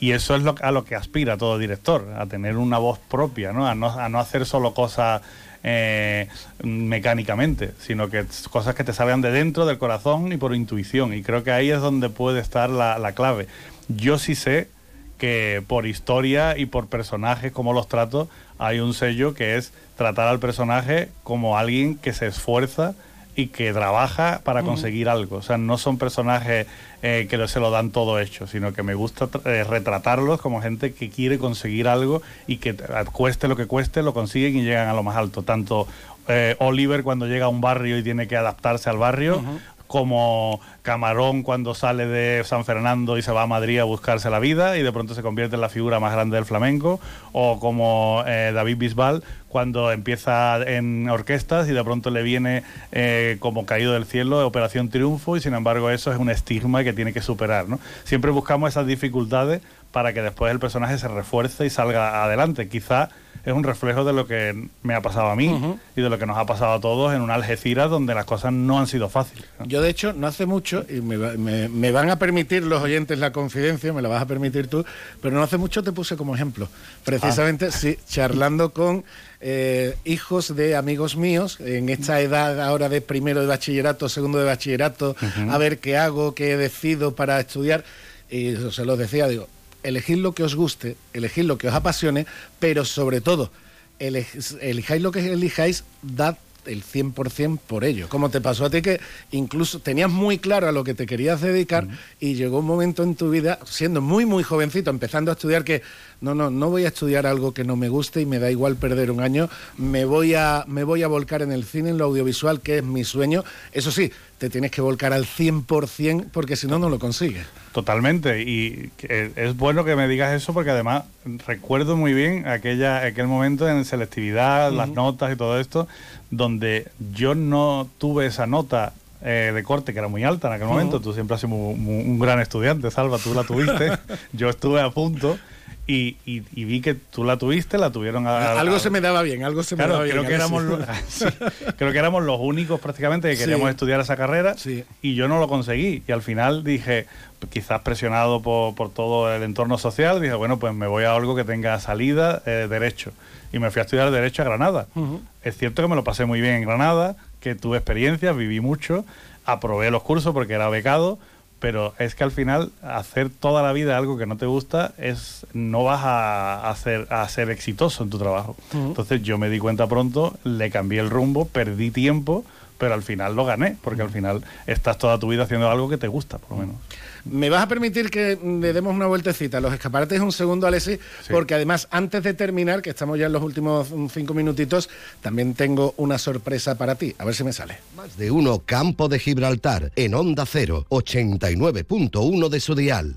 Y eso es lo, a lo que aspira todo director, a tener una voz propia, ¿no? A no, a no hacer solo cosas eh, mecánicamente, sino que cosas que te salgan de dentro del corazón y por intuición. Y creo que ahí es donde puede estar la, la clave. Yo sí sé que por historia y por personajes como los trato, hay un sello que es tratar al personaje como alguien que se esfuerza y que trabaja para conseguir algo. O sea, no son personajes eh, que se lo dan todo hecho, sino que me gusta eh, retratarlos como gente que quiere conseguir algo y que cueste lo que cueste, lo consiguen y llegan a lo más alto. Tanto eh, Oliver cuando llega a un barrio y tiene que adaptarse al barrio, como Camarón cuando sale de San Fernando y se va a Madrid a buscarse la vida y de pronto se convierte en la figura más grande del flamenco, o como eh, David Bisbal cuando empieza en orquestas y de pronto le viene eh, como caído del cielo Operación Triunfo y sin embargo eso es un estigma que tiene que superar. ¿no? Siempre buscamos esas dificultades para que después el personaje se refuerce y salga adelante. Quizá es un reflejo de lo que me ha pasado a mí y de lo que nos ha pasado a todos en una Algeciras donde las cosas no han sido fáciles. Yo, de hecho, no hace mucho, y me, me- me van a permitir los oyentes la confidencia, me la vas a permitir tú, pero no hace mucho te puse como ejemplo. Precisamente, sí, charlando con eh, hijos de amigos míos, en esta edad ahora de primero de bachillerato, segundo de bachillerato, a ver qué hago, qué decido para estudiar. Y se los decía, digo, elegid lo que os guste, elegid lo que os apasione, pero sobre todo, elijáis lo que elijáis, dad el 100% por ello. Como te pasó a ti que incluso tenías muy claro a lo que te querías dedicar y llegó un momento en tu vida, siendo muy, muy jovencito, empezando a estudiar que no, no, no voy a estudiar algo que no me guste y me da igual perder un año, me voy a, me voy a volcar en el cine, en lo audiovisual, que es mi sueño. Eso sí, te tienes que volcar al 100% porque si no, no lo consigues. Totalmente, y es bueno que me digas eso porque además recuerdo muy bien aquella, aquel momento en selectividad, las Ujú. notas y todo esto, donde yo no tuve esa nota eh, de corte que era muy alta en aquel Ujú. momento. Tú siempre has sido mu- mu- un gran estudiante, Salva, tú la tuviste, yo estuve a punto. Y, y- y vi que tú la tuviste, la tuvieron a, algo a- se me daba bien, algo se me Claro, daba bien. creo que, éramos los, sí, creo que éramos los únicos prácticamente que Sí. queríamos estudiar esa carrera y yo no lo conseguí. Y al final dije, quizás presionado por, por todo el entorno social, dije, bueno, pues me voy a algo que tenga salida, eh, derecho. Y me fui a estudiar derecho a Granada. Es cierto que me lo pasé muy bien en Granada, que tuve experiencias, viví mucho, aprobé los cursos porque era becado, pero es que al final hacer toda la vida algo que no te gusta es no vas a, hacer, a ser exitoso en tu trabajo. Entonces yo me di cuenta pronto, le cambié el rumbo, perdí tiempo, pero al final lo gané, porque al final estás toda tu vida haciendo algo que te gusta, por lo menos. ¿Me vas a permitir que le demos una vueltecita a los escaparates un segundo, Alexis? Porque además, antes de terminar, que estamos ya en los últimos mm, cinco minutitos, también tengo una sorpresa para ti. A ver si me sale. Más de uno Campo de Gibraltar en Onda 0, 89.1 de su dial.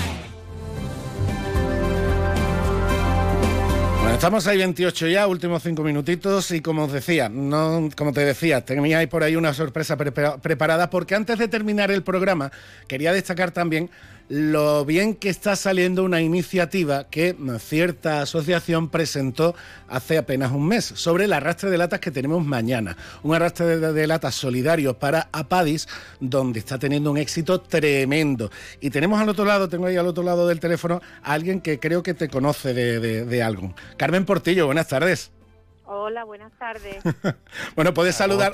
Bueno, estamos ahí 28 ya, últimos cinco minutitos y como os decía, no, como te decía, teníais por ahí una sorpresa prepara- preparada porque antes de terminar el programa quería destacar también lo bien que está saliendo una iniciativa que cierta asociación presentó hace apenas un mes sobre el arrastre de latas que tenemos mañana. Un arrastre de, de latas solidario para Apadis, donde está teniendo un éxito tremendo. Y tenemos al otro lado, tengo ahí al otro lado del teléfono, a alguien que creo que te conoce de, de- de algo. Carmen Portillo, buenas tardes. Hola, buenas tardes. Bueno, puedes saludar.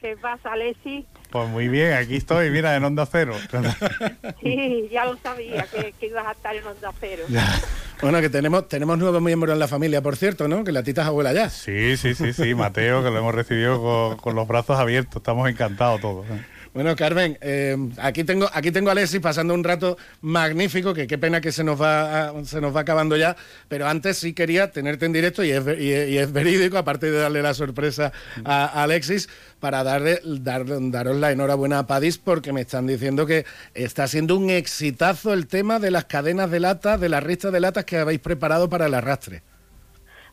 ¿Qué pasa, Alessi? Pues muy bien, aquí estoy, mira, en Onda Cero. Sí, ya lo sabía que, que ibas a estar en Onda Cero. Bueno, que tenemos, tenemos nuevos miembros en la familia, por cierto, ¿no? Que la tita es abuela ya. Sí, sí, sí, sí, Mateo, que lo hemos recibido con, con los brazos abiertos, estamos encantados todos. Bueno, Carmen, eh, aquí tengo aquí tengo a Alessi pasando un rato magnífico, que qué pena que se nos va a- se nos va acabando ya, pero antes sí quería tenerte en directo y es, y, y es verídico, aparte de darle la sorpresa a, Alexis, para darle dar- daros la enhorabuena a Padis porque me están diciendo que está siendo un exitazo el tema de las cadenas de latas, de las ristas de latas que habéis preparado para el arrastre.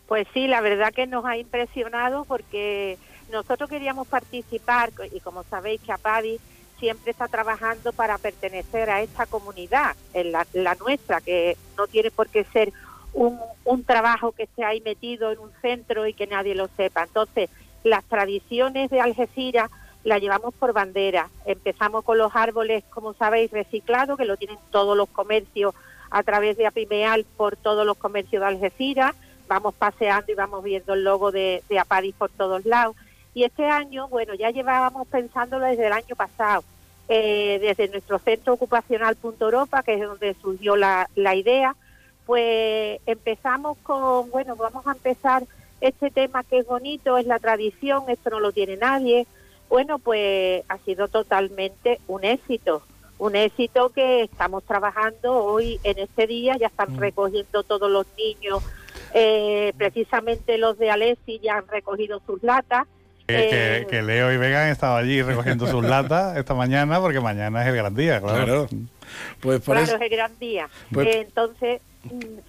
Pues sí, la verdad que nos ha impresionado porque nosotros queríamos participar y como sabéis que APADI siempre está trabajando para pertenecer a esta comunidad, la, la nuestra, que no tiene por qué ser un, trabajo que esté ahí metido en un centro y que nadie lo sepa. Entonces, las tradiciones de Algeciras las llevamos por bandera. Empezamos con los árboles, como sabéis, reciclados, que lo tienen todos los comercios a través de Apimeal por todos los comercios de Algeciras. Vamos paseando y vamos viendo el logo de, de Apadis por todos lados. Y este año, bueno, ya llevábamos pensándolo desde el año pasado, eh, desde nuestro centro ocupacional Punto Europa, que es donde surgió la, la idea, pues empezamos con, bueno, vamos a empezar este tema que es bonito, es la tradición, esto no lo tiene nadie. Bueno, pues ha sido totalmente un éxito, un éxito que estamos trabajando hoy en este día, ya están recogiendo todos los niños, eh, precisamente los de Alessi ya han recogido sus latas. Que, Eh, que- que Leo y Vega han estado allí recogiendo sus latas esta mañana porque mañana es el gran día, claro. Pues por claro, eso, es el gran día. Pues- entonces,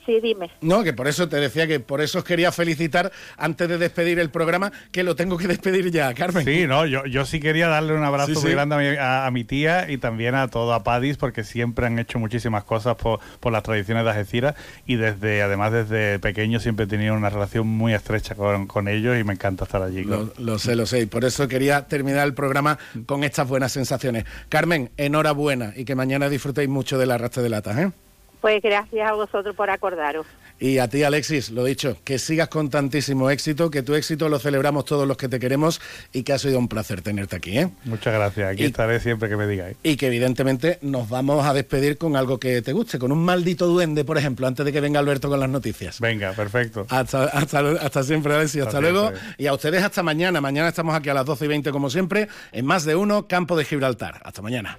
sí, dime. no, que por eso te decía que por eso os quería felicitar antes de despedir el programa, que lo tengo que despedir ya, Carmen. Sí, no, yo, yo sí quería darle un abrazo Sí, muy grande a mi, a- a mi tía y también a todo a Padis porque siempre han hecho muchísimas cosas por, por las tradiciones de Algeciras y desde, además desde pequeño siempre he tenido una relación muy estrecha con, con ellos y me encanta estar allí. Lo, lo sé, lo sé, y por eso quería terminar el programa con estas buenas sensaciones. Carmen, enhorabuena y que mañana disfrutéis mucho del arrastre de latas, ¿eh? Pues gracias a vosotros por acordaros. Y a ti, Alexis, lo dicho, que sigas con tantísimo éxito, que tu éxito lo celebramos todos los que te queremos y que ha sido un placer tenerte aquí, ¿eh? Muchas gracias, aquí Y- estaré siempre que me digáis. Y que evidentemente nos vamos a despedir con algo que te guste, con un maldito duende, por ejemplo, antes de que venga Alberto con las noticias. Venga, perfecto. Hasta, hasta, hasta siempre, Alexis, hasta, Hasta luego. siempre. Y a ustedes hasta mañana. Mañana estamos aquí a las 12 y 20 como siempre, en más de uno, Campo de Gibraltar. Hasta mañana.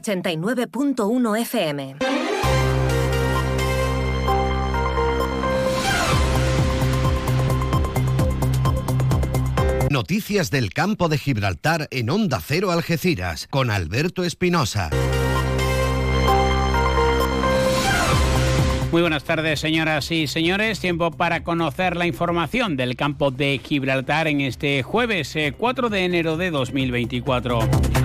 89.1 FM. Noticias del campo de Gibraltar en Onda Cero Algeciras con Alberto Espinosa. Muy buenas tardes, señoras y señores. Tiempo para conocer la información del campo de Gibraltar en este jueves eh, 4 de enero de 2024.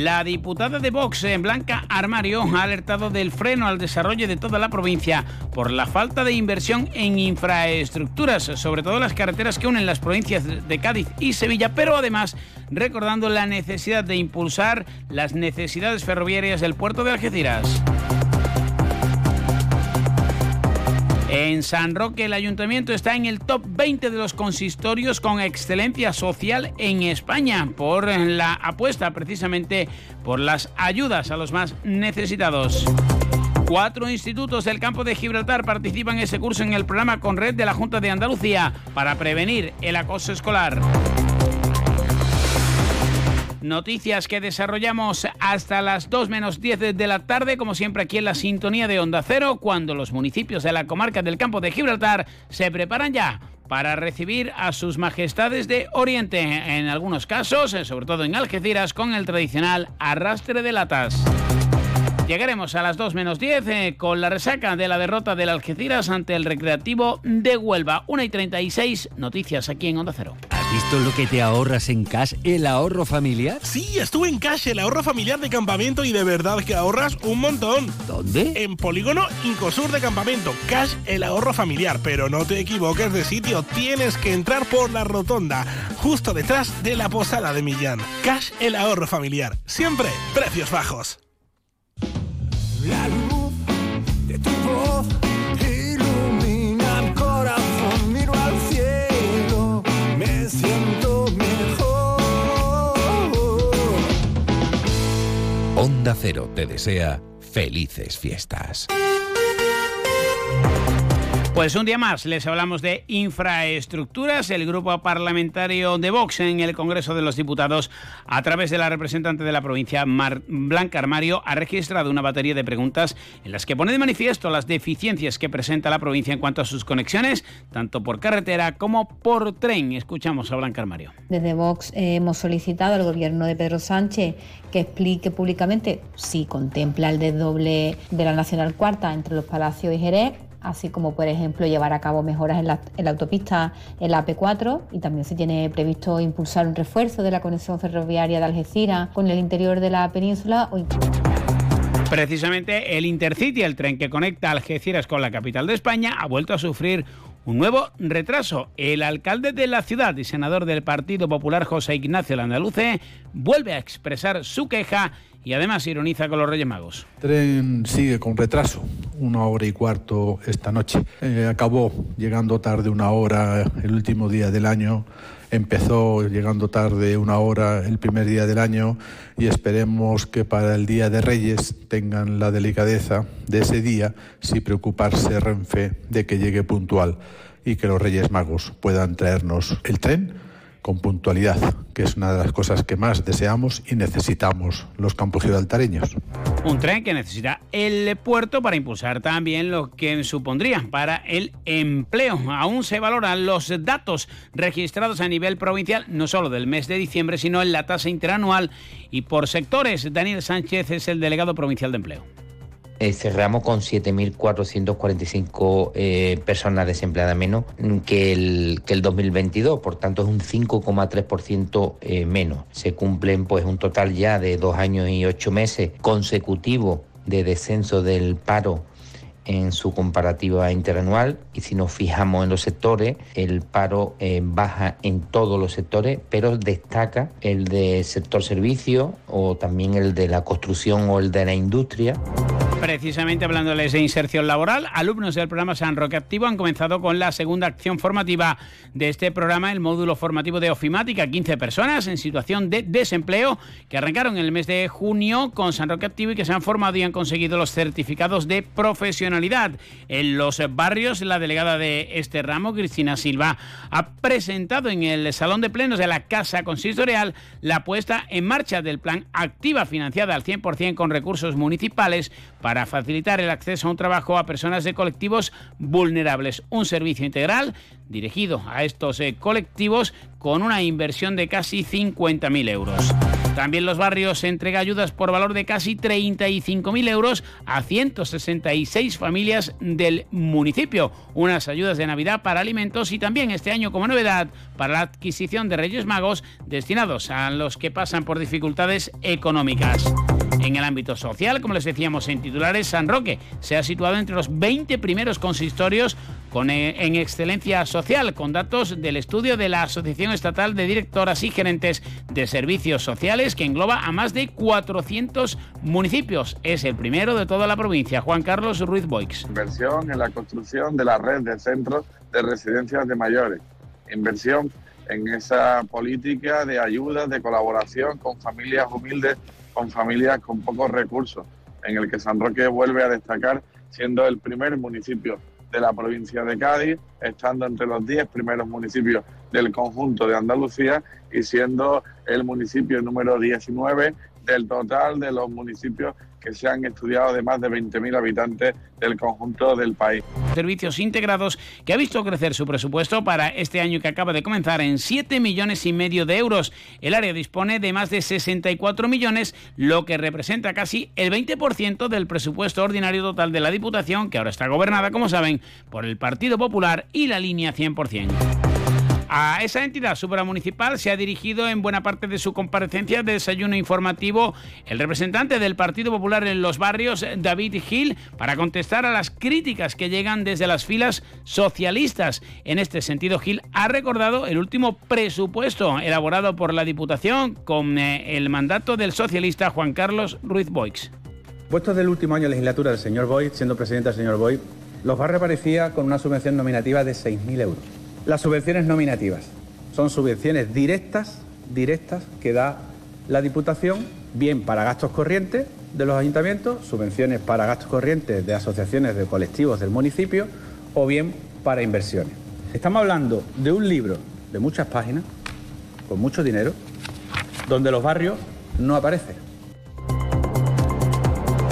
La diputada de Vox, en Blanca Armario, ha alertado del freno al desarrollo de toda la provincia por la falta de inversión en infraestructuras, sobre todo las carreteras que unen las provincias de Cádiz y Sevilla, pero además recordando la necesidad de impulsar las necesidades ferroviarias del puerto de Algeciras. En San Roque el ayuntamiento está en el top 20 de los consistorios con excelencia social en España por la apuesta precisamente por las ayudas a los más necesitados. Cuatro institutos del campo de Gibraltar participan ese curso en el programa con red de la Junta de Andalucía para prevenir el acoso escolar. Noticias que desarrollamos hasta las 2 menos 10 de la tarde, como siempre aquí en la sintonía de Onda Cero, cuando los municipios de la comarca del campo de Gibraltar se preparan ya para recibir a sus majestades de Oriente, en algunos casos, eh, sobre todo en Algeciras, con el tradicional arrastre de latas. Llegaremos a las 2 menos 10 eh, con la resaca de la derrota del Algeciras ante el Recreativo de Huelva. 1 y 36, noticias aquí en Onda Cero. ¿Has visto lo que te ahorras en Cash, el ahorro familiar? Sí, estuve en Cash, el ahorro familiar de campamento y de verdad que ahorras un montón. ¿Dónde? En Polígono Incosur de Campamento. Cash, el ahorro familiar. Pero no te equivoques de sitio, tienes que entrar por la rotonda, justo detrás de la posada de Millán. Cash, el ahorro familiar. Siempre precios bajos. La luz de tu voz ilumina el corazón, miro al cielo, me siento mejor. Onda Cero te desea felices fiestas. Pues un día más les hablamos de infraestructuras. El grupo parlamentario de Vox en el Congreso de los Diputados, a través de la representante de la provincia, Mar Blanca Armario, ha registrado una batería de preguntas en las que pone de manifiesto las deficiencias que presenta la provincia en cuanto a sus conexiones, tanto por carretera como por tren. Escuchamos a Blanca Armario. Desde Vox eh, hemos solicitado al gobierno de Pedro Sánchez que explique públicamente si contempla el desdoble de la Nacional Cuarta entre los Palacios y Jerez así como por ejemplo llevar a cabo mejoras en la, autopista en la AP4 y también se tiene previsto impulsar un refuerzo de la conexión ferroviaria de Algeciras con el interior de la península Precisamente el Intercity, el tren que conecta Algeciras con la capital de España, ha vuelto a sufrir un nuevo retraso. El alcalde de la ciudad y senador del Partido Popular, José Ignacio Landaluce, vuelve a expresar su queja y además ironiza con los Reyes Magos. El tren sigue con retraso, una hora y cuarto esta noche. Eh, acabó llegando tarde una hora el último día del año, empezó llegando tarde una hora el primer día del año y esperemos que para el Día de Reyes tengan la delicadeza de ese día, si preocuparse Renfe de que llegue puntual y que los Reyes Magos puedan traernos el tren con puntualidad, que es una de las cosas que más deseamos y necesitamos los campos gibraltareños. Un tren que necesita el puerto para impulsar también lo que supondría para el empleo. Aún se valoran los datos registrados a nivel provincial, no solo del mes de diciembre, sino en la tasa interanual y por sectores. Daniel Sánchez es el delegado provincial de empleo. Eh, cerramos con 7.445 eh, personas desempleadas menos que el, que el 2022, por tanto es un 5,3% eh, menos. Se cumplen pues un total ya de dos años y ocho meses consecutivos de descenso del paro en su comparativa interanual y si nos fijamos en los sectores, el paro eh, baja en todos los sectores, pero destaca el del sector servicio o también el de la construcción o el de la industria. Precisamente hablándoles de inserción laboral, alumnos del programa San Roque Activo han comenzado con la segunda acción formativa de este programa, el módulo formativo de ofimática. 15 personas en situación de desempleo que arrancaron en el mes de junio con San Roque Activo y que se han formado y han conseguido los certificados de profesionalidad. En los barrios, la delegada de este ramo, Cristina Silva, ha presentado en el Salón de Plenos de la Casa Consistorial la puesta en marcha del plan Activa financiada al 100% con recursos municipales para facilitar el acceso a un trabajo a personas de colectivos vulnerables. Un servicio integral dirigido a estos eh, colectivos con una inversión de casi 50.000 euros. También los barrios entrega ayudas por valor de casi 35.000 euros a 166 familias del municipio. Unas ayudas de Navidad para alimentos y también este año como novedad para la adquisición de Reyes Magos destinados a los que pasan por dificultades económicas. En el ámbito social, como les decíamos en titulares, San Roque se ha situado entre los 20 primeros consistorios con, eh, en excelencia social, con datos del estudio de la Asociación Estatal de Directoras y Gerentes de Servicios Sociales, que engloba a más de 400 municipios. Es el primero de toda la provincia. Juan Carlos Ruiz Boix. Inversión en la construcción de la red de centros de residencias de mayores. Inversión en esa política de ayuda, de colaboración con familias humildes con familias con pocos recursos, en el que San Roque vuelve a destacar siendo el primer municipio de la provincia de Cádiz, estando entre los 10 primeros municipios del conjunto de Andalucía y siendo el municipio número 19 del total de los municipios que se han estudiado de más de 20.000 habitantes del conjunto del país. Servicios integrados que ha visto crecer su presupuesto para este año que acaba de comenzar en 7 millones y medio de euros. El área dispone de más de 64 millones, lo que representa casi el 20% del presupuesto ordinario total de la Diputación, que ahora está gobernada, como saben, por el Partido Popular y la línea 100%. A esa entidad supramunicipal se ha dirigido en buena parte de su comparecencia de desayuno informativo el representante del Partido Popular en los barrios, David Gil, para contestar a las críticas que llegan desde las filas socialistas. En este sentido, Gil ha recordado el último presupuesto elaborado por la Diputación con eh, el mandato del socialista Juan Carlos Ruiz Boix. Puestos del último año de legislatura del señor Boix, siendo presidente el señor Boix, los barrios aparecía con una subvención nominativa de 6.000 euros. Las subvenciones nominativas son subvenciones directas, directas que da la Diputación, bien para gastos corrientes de los ayuntamientos, subvenciones para gastos corrientes de asociaciones de colectivos del municipio o bien para inversiones. Estamos hablando de un libro de muchas páginas, con mucho dinero, donde los barrios no aparecen.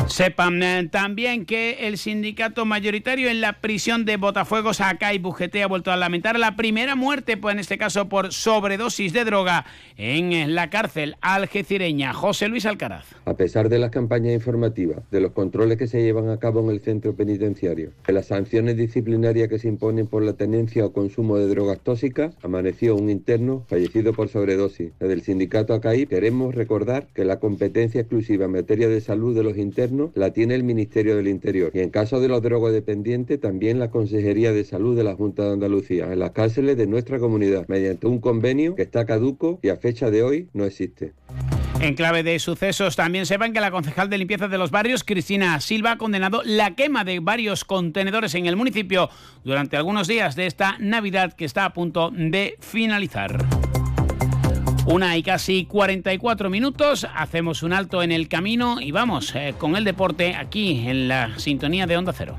Sepan eh, también que el sindicato mayoritario en la prisión de Botafuegos, acá y Bujete, ha vuelto a lamentar la primera muerte, pues en este caso por sobredosis de droga, en la cárcel algecireña. José Luis Alcaraz. A pesar de las campañas informativas, de los controles que se llevan a cabo en el centro penitenciario, de las sanciones disciplinarias que se imponen por la tenencia o consumo de drogas tóxicas, amaneció un interno fallecido por sobredosis. Desde el sindicato ACAI queremos recordar que la competencia exclusiva en materia de salud de los internos la tiene el Ministerio del Interior y en caso de los drogodependientes también la Consejería de Salud de la Junta de Andalucía en las cárceles de nuestra comunidad mediante un convenio que está caduco y a fecha de hoy no existe. En clave de sucesos, también sepan que la concejal de limpieza de los barrios, Cristina Silva, ha condenado la quema de varios contenedores en el municipio durante algunos días de esta Navidad que está a punto de finalizar. Una y casi 44 minutos, hacemos un alto en el camino y vamos eh, con el deporte aquí en la sintonía de Onda Cero.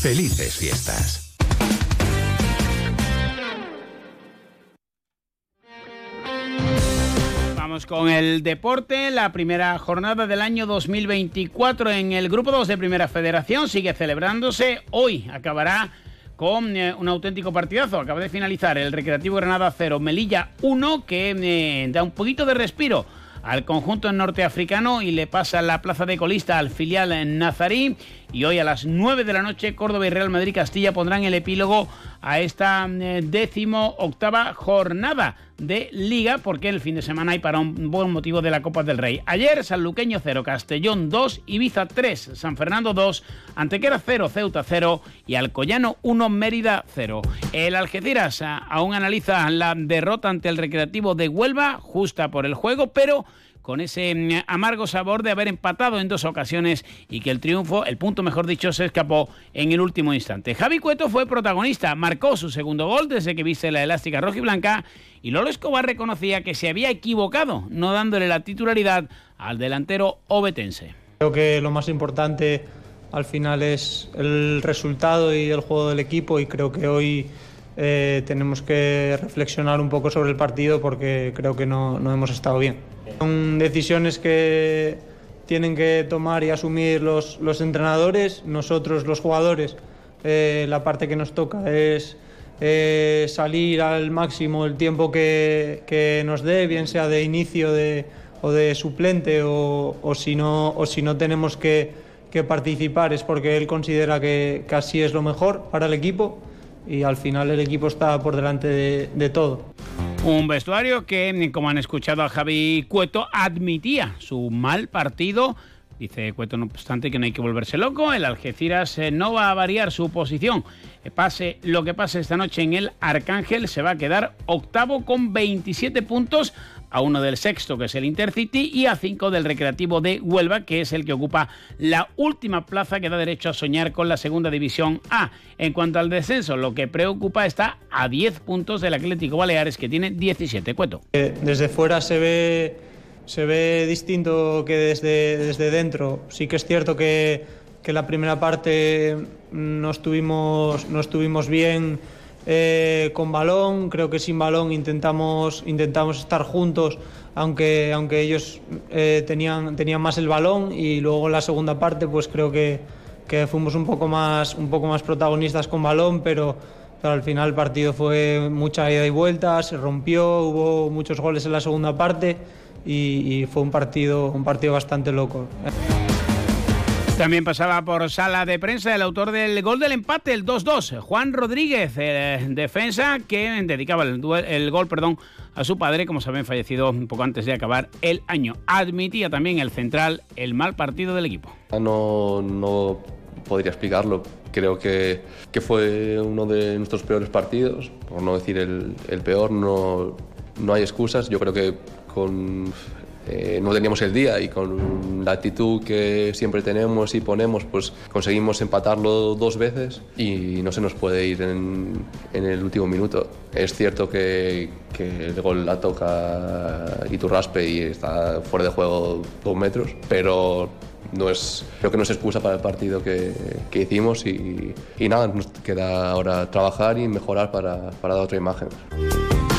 Felices fiestas. Vamos con el deporte. La primera jornada del año 2024 en el Grupo 2 de Primera Federación sigue celebrándose. Hoy acabará con eh, un auténtico partidazo. Acaba de finalizar el Recreativo Granada 0, Melilla 1, que eh, da un poquito de respiro al conjunto norteafricano y le pasa la plaza de colista al filial nazarí. Y hoy a las 9 de la noche, Córdoba y Real Madrid Castilla pondrán el epílogo a esta eh, décimo octava jornada de Liga, porque el fin de semana hay para un buen motivo de la Copa del Rey. Ayer, Sanluqueño 0, Castellón 2, Ibiza 3, San Fernando 2, Antequera 0, Ceuta 0 y Alcoyano 1, Mérida 0. El Algeciras aún analiza la derrota ante el Recreativo de Huelva, justa por el juego, pero con ese mm, amargo sabor de haber empatado en dos ocasiones y que el triunfo, el punto mejor dicho, se escapó en el último instante. Javi Cueto fue protagonista, marcó su segundo gol desde que viste la elástica roja y blanca y Lolo Escobar reconocía que se había equivocado no dándole la titularidad al delantero obetense. Creo que lo más importante al final es el resultado y el juego del equipo y creo que hoy eh, tenemos que reflexionar un poco sobre el partido porque creo que no, no hemos estado bien. Son decisiones que tienen que tomar y asumir los, los entrenadores, nosotros los jugadores. eh, la parte que nos toca es eh, salir al máximo el tiempo que, que nos dé, bien sea de inicio de, o de suplente o, o si no, o si no tenemos que, que participar es porque él considera que, que así es lo mejor para el equipo y al final el equipo está por delante de, de todo. Un vestuario que, como han escuchado a Javi Cueto, admitía su mal partido. Dice Cueto, no obstante, que no hay que volverse loco. El Algeciras eh, no va a variar su posición. Pase lo que pase esta noche en el Arcángel, se va a quedar octavo con 27 puntos a uno del sexto, que es el Intercity, y a cinco del Recreativo de Huelva, que es el que ocupa la última plaza que da derecho a soñar con la segunda división A. En cuanto al descenso, lo que preocupa está a 10 puntos del Atlético Baleares, que tiene 17. Cueto. Eh, Desde fuera se ve, se ve distinto que desde, desde dentro. Sí que es cierto que, que la primera parte no estuvimos, no estuvimos bien eh, con balón, creo que sin balón intentamos, intentamos estar juntos, aunque, aunque ellos eh, tenían, tenían más el balón y luego en la segunda parte pues creo que, que fuimos un poco, más, un poco más protagonistas con balón, pero, pero al final el partido fue mucha ida y vuelta, se rompió, hubo muchos goles en la segunda parte y, y fue un partido, un partido bastante loco. También pasaba por sala de prensa el autor del gol del empate, el 2-2, Juan Rodríguez, eh, defensa que dedicaba el, gol perdón, a su padre, como saben, fallecido un poco antes de acabar el año. Admitía también el central el mal partido del equipo. No, no podría explicarlo. Creo que, que fue uno de nuestros peores partidos, por no decir el, el peor. No, no hay excusas. Yo creo que con, eh, no teníamos el día y con la actitud que siempre tenemos y ponemos, pues conseguimos empatarlo dos veces y no se nos puede ir en, en el último minuto. Es cierto que, que el gol la toca Iturraspe y está fuera de juego dos metros, pero no es, creo que no es excusa para el partido que, que hicimos y, y nada, nos queda ahora trabajar y mejorar para, para dar otra imagen.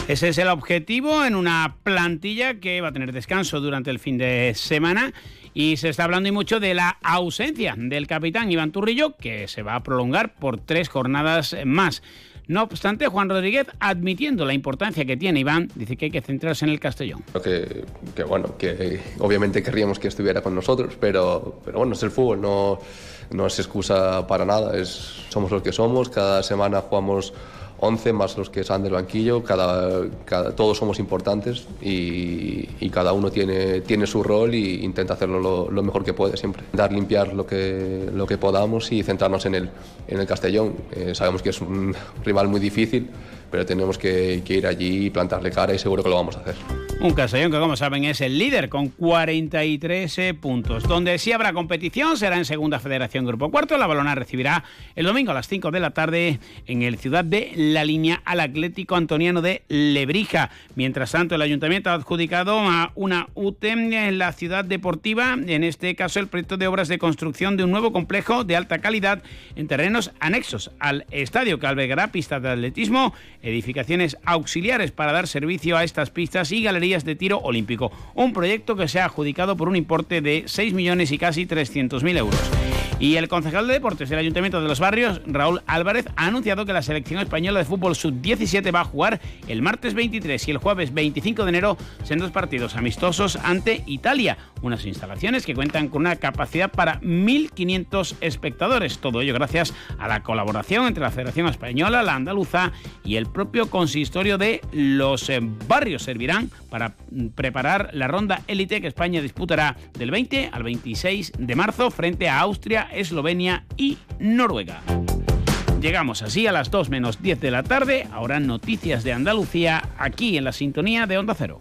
Ese es el objetivo en una plantilla que va a tener descanso durante el fin de semana. Y se está hablando y mucho de la ausencia del capitán Iván Turrillo, que se va a prolongar por tres jornadas más. No obstante, Juan Rodríguez, admitiendo la importancia que tiene Iván, dice que hay que centrarse en el Castellón. Que, que, bueno, que obviamente querríamos que estuviera con nosotros, pero, pero bueno, es el fútbol, no, no es excusa para nada, es, somos los que somos, cada semana jugamos 11 más los que salen del banquillo, cada, todos somos importantes y, cada uno tiene, tiene su rol y intenta hacerlo lo, lo mejor que puede siempre. Dar limpiar lo que, lo que podamos y centrarnos en el, en el Castellón. Eh, sabemos que es un rival muy difícil, pero tenemos que, que ir allí y plantarle cara y seguro que lo vamos a hacer. Un Castellón que, como saben, es el líder con 43 eh, puntos. Donde sí habrá competición será en Segunda Federación Grupo Cuarto. La Balona recibirá el domingo a las 5 de la tarde en el Ciudad de La Línea al Atlético Antoniano de Lebrija. Mientras tanto, el Ayuntamiento ha adjudicado a una UTEM en la ciudad deportiva, en este caso el proyecto de obras de construcción de un nuevo complejo de alta calidad en terrenos anexos al estadio que albergará pistas de atletismo, edificaciones auxiliares para dar servicio a estas pistas y galerías de tiro olímpico. Un proyecto que se ha adjudicado por un importe de 6 millones y casi 300.000 euros. Y el concejal de deportes del Ayuntamiento de los Barrios, Raúl Álvarez, ha anunciado que la selección española de fútbol sub-17 va a jugar el martes 23 y el jueves 25 de enero en dos partidos amistosos ante Italia, unas instalaciones que cuentan con una capacidad para 1.500 espectadores. Todo ello gracias a la colaboración entre la Federación Española, la Andaluza y el propio consistorio de los eh, barrios. Servirán para mm, preparar la ronda élite que España disputará del 20 al 26 de marzo frente a Austria, Eslovenia y Noruega. Llegamos así a las 2 menos 10 de la tarde. Ahora noticias de Andalucía aquí en la sintonía de Onda Cero.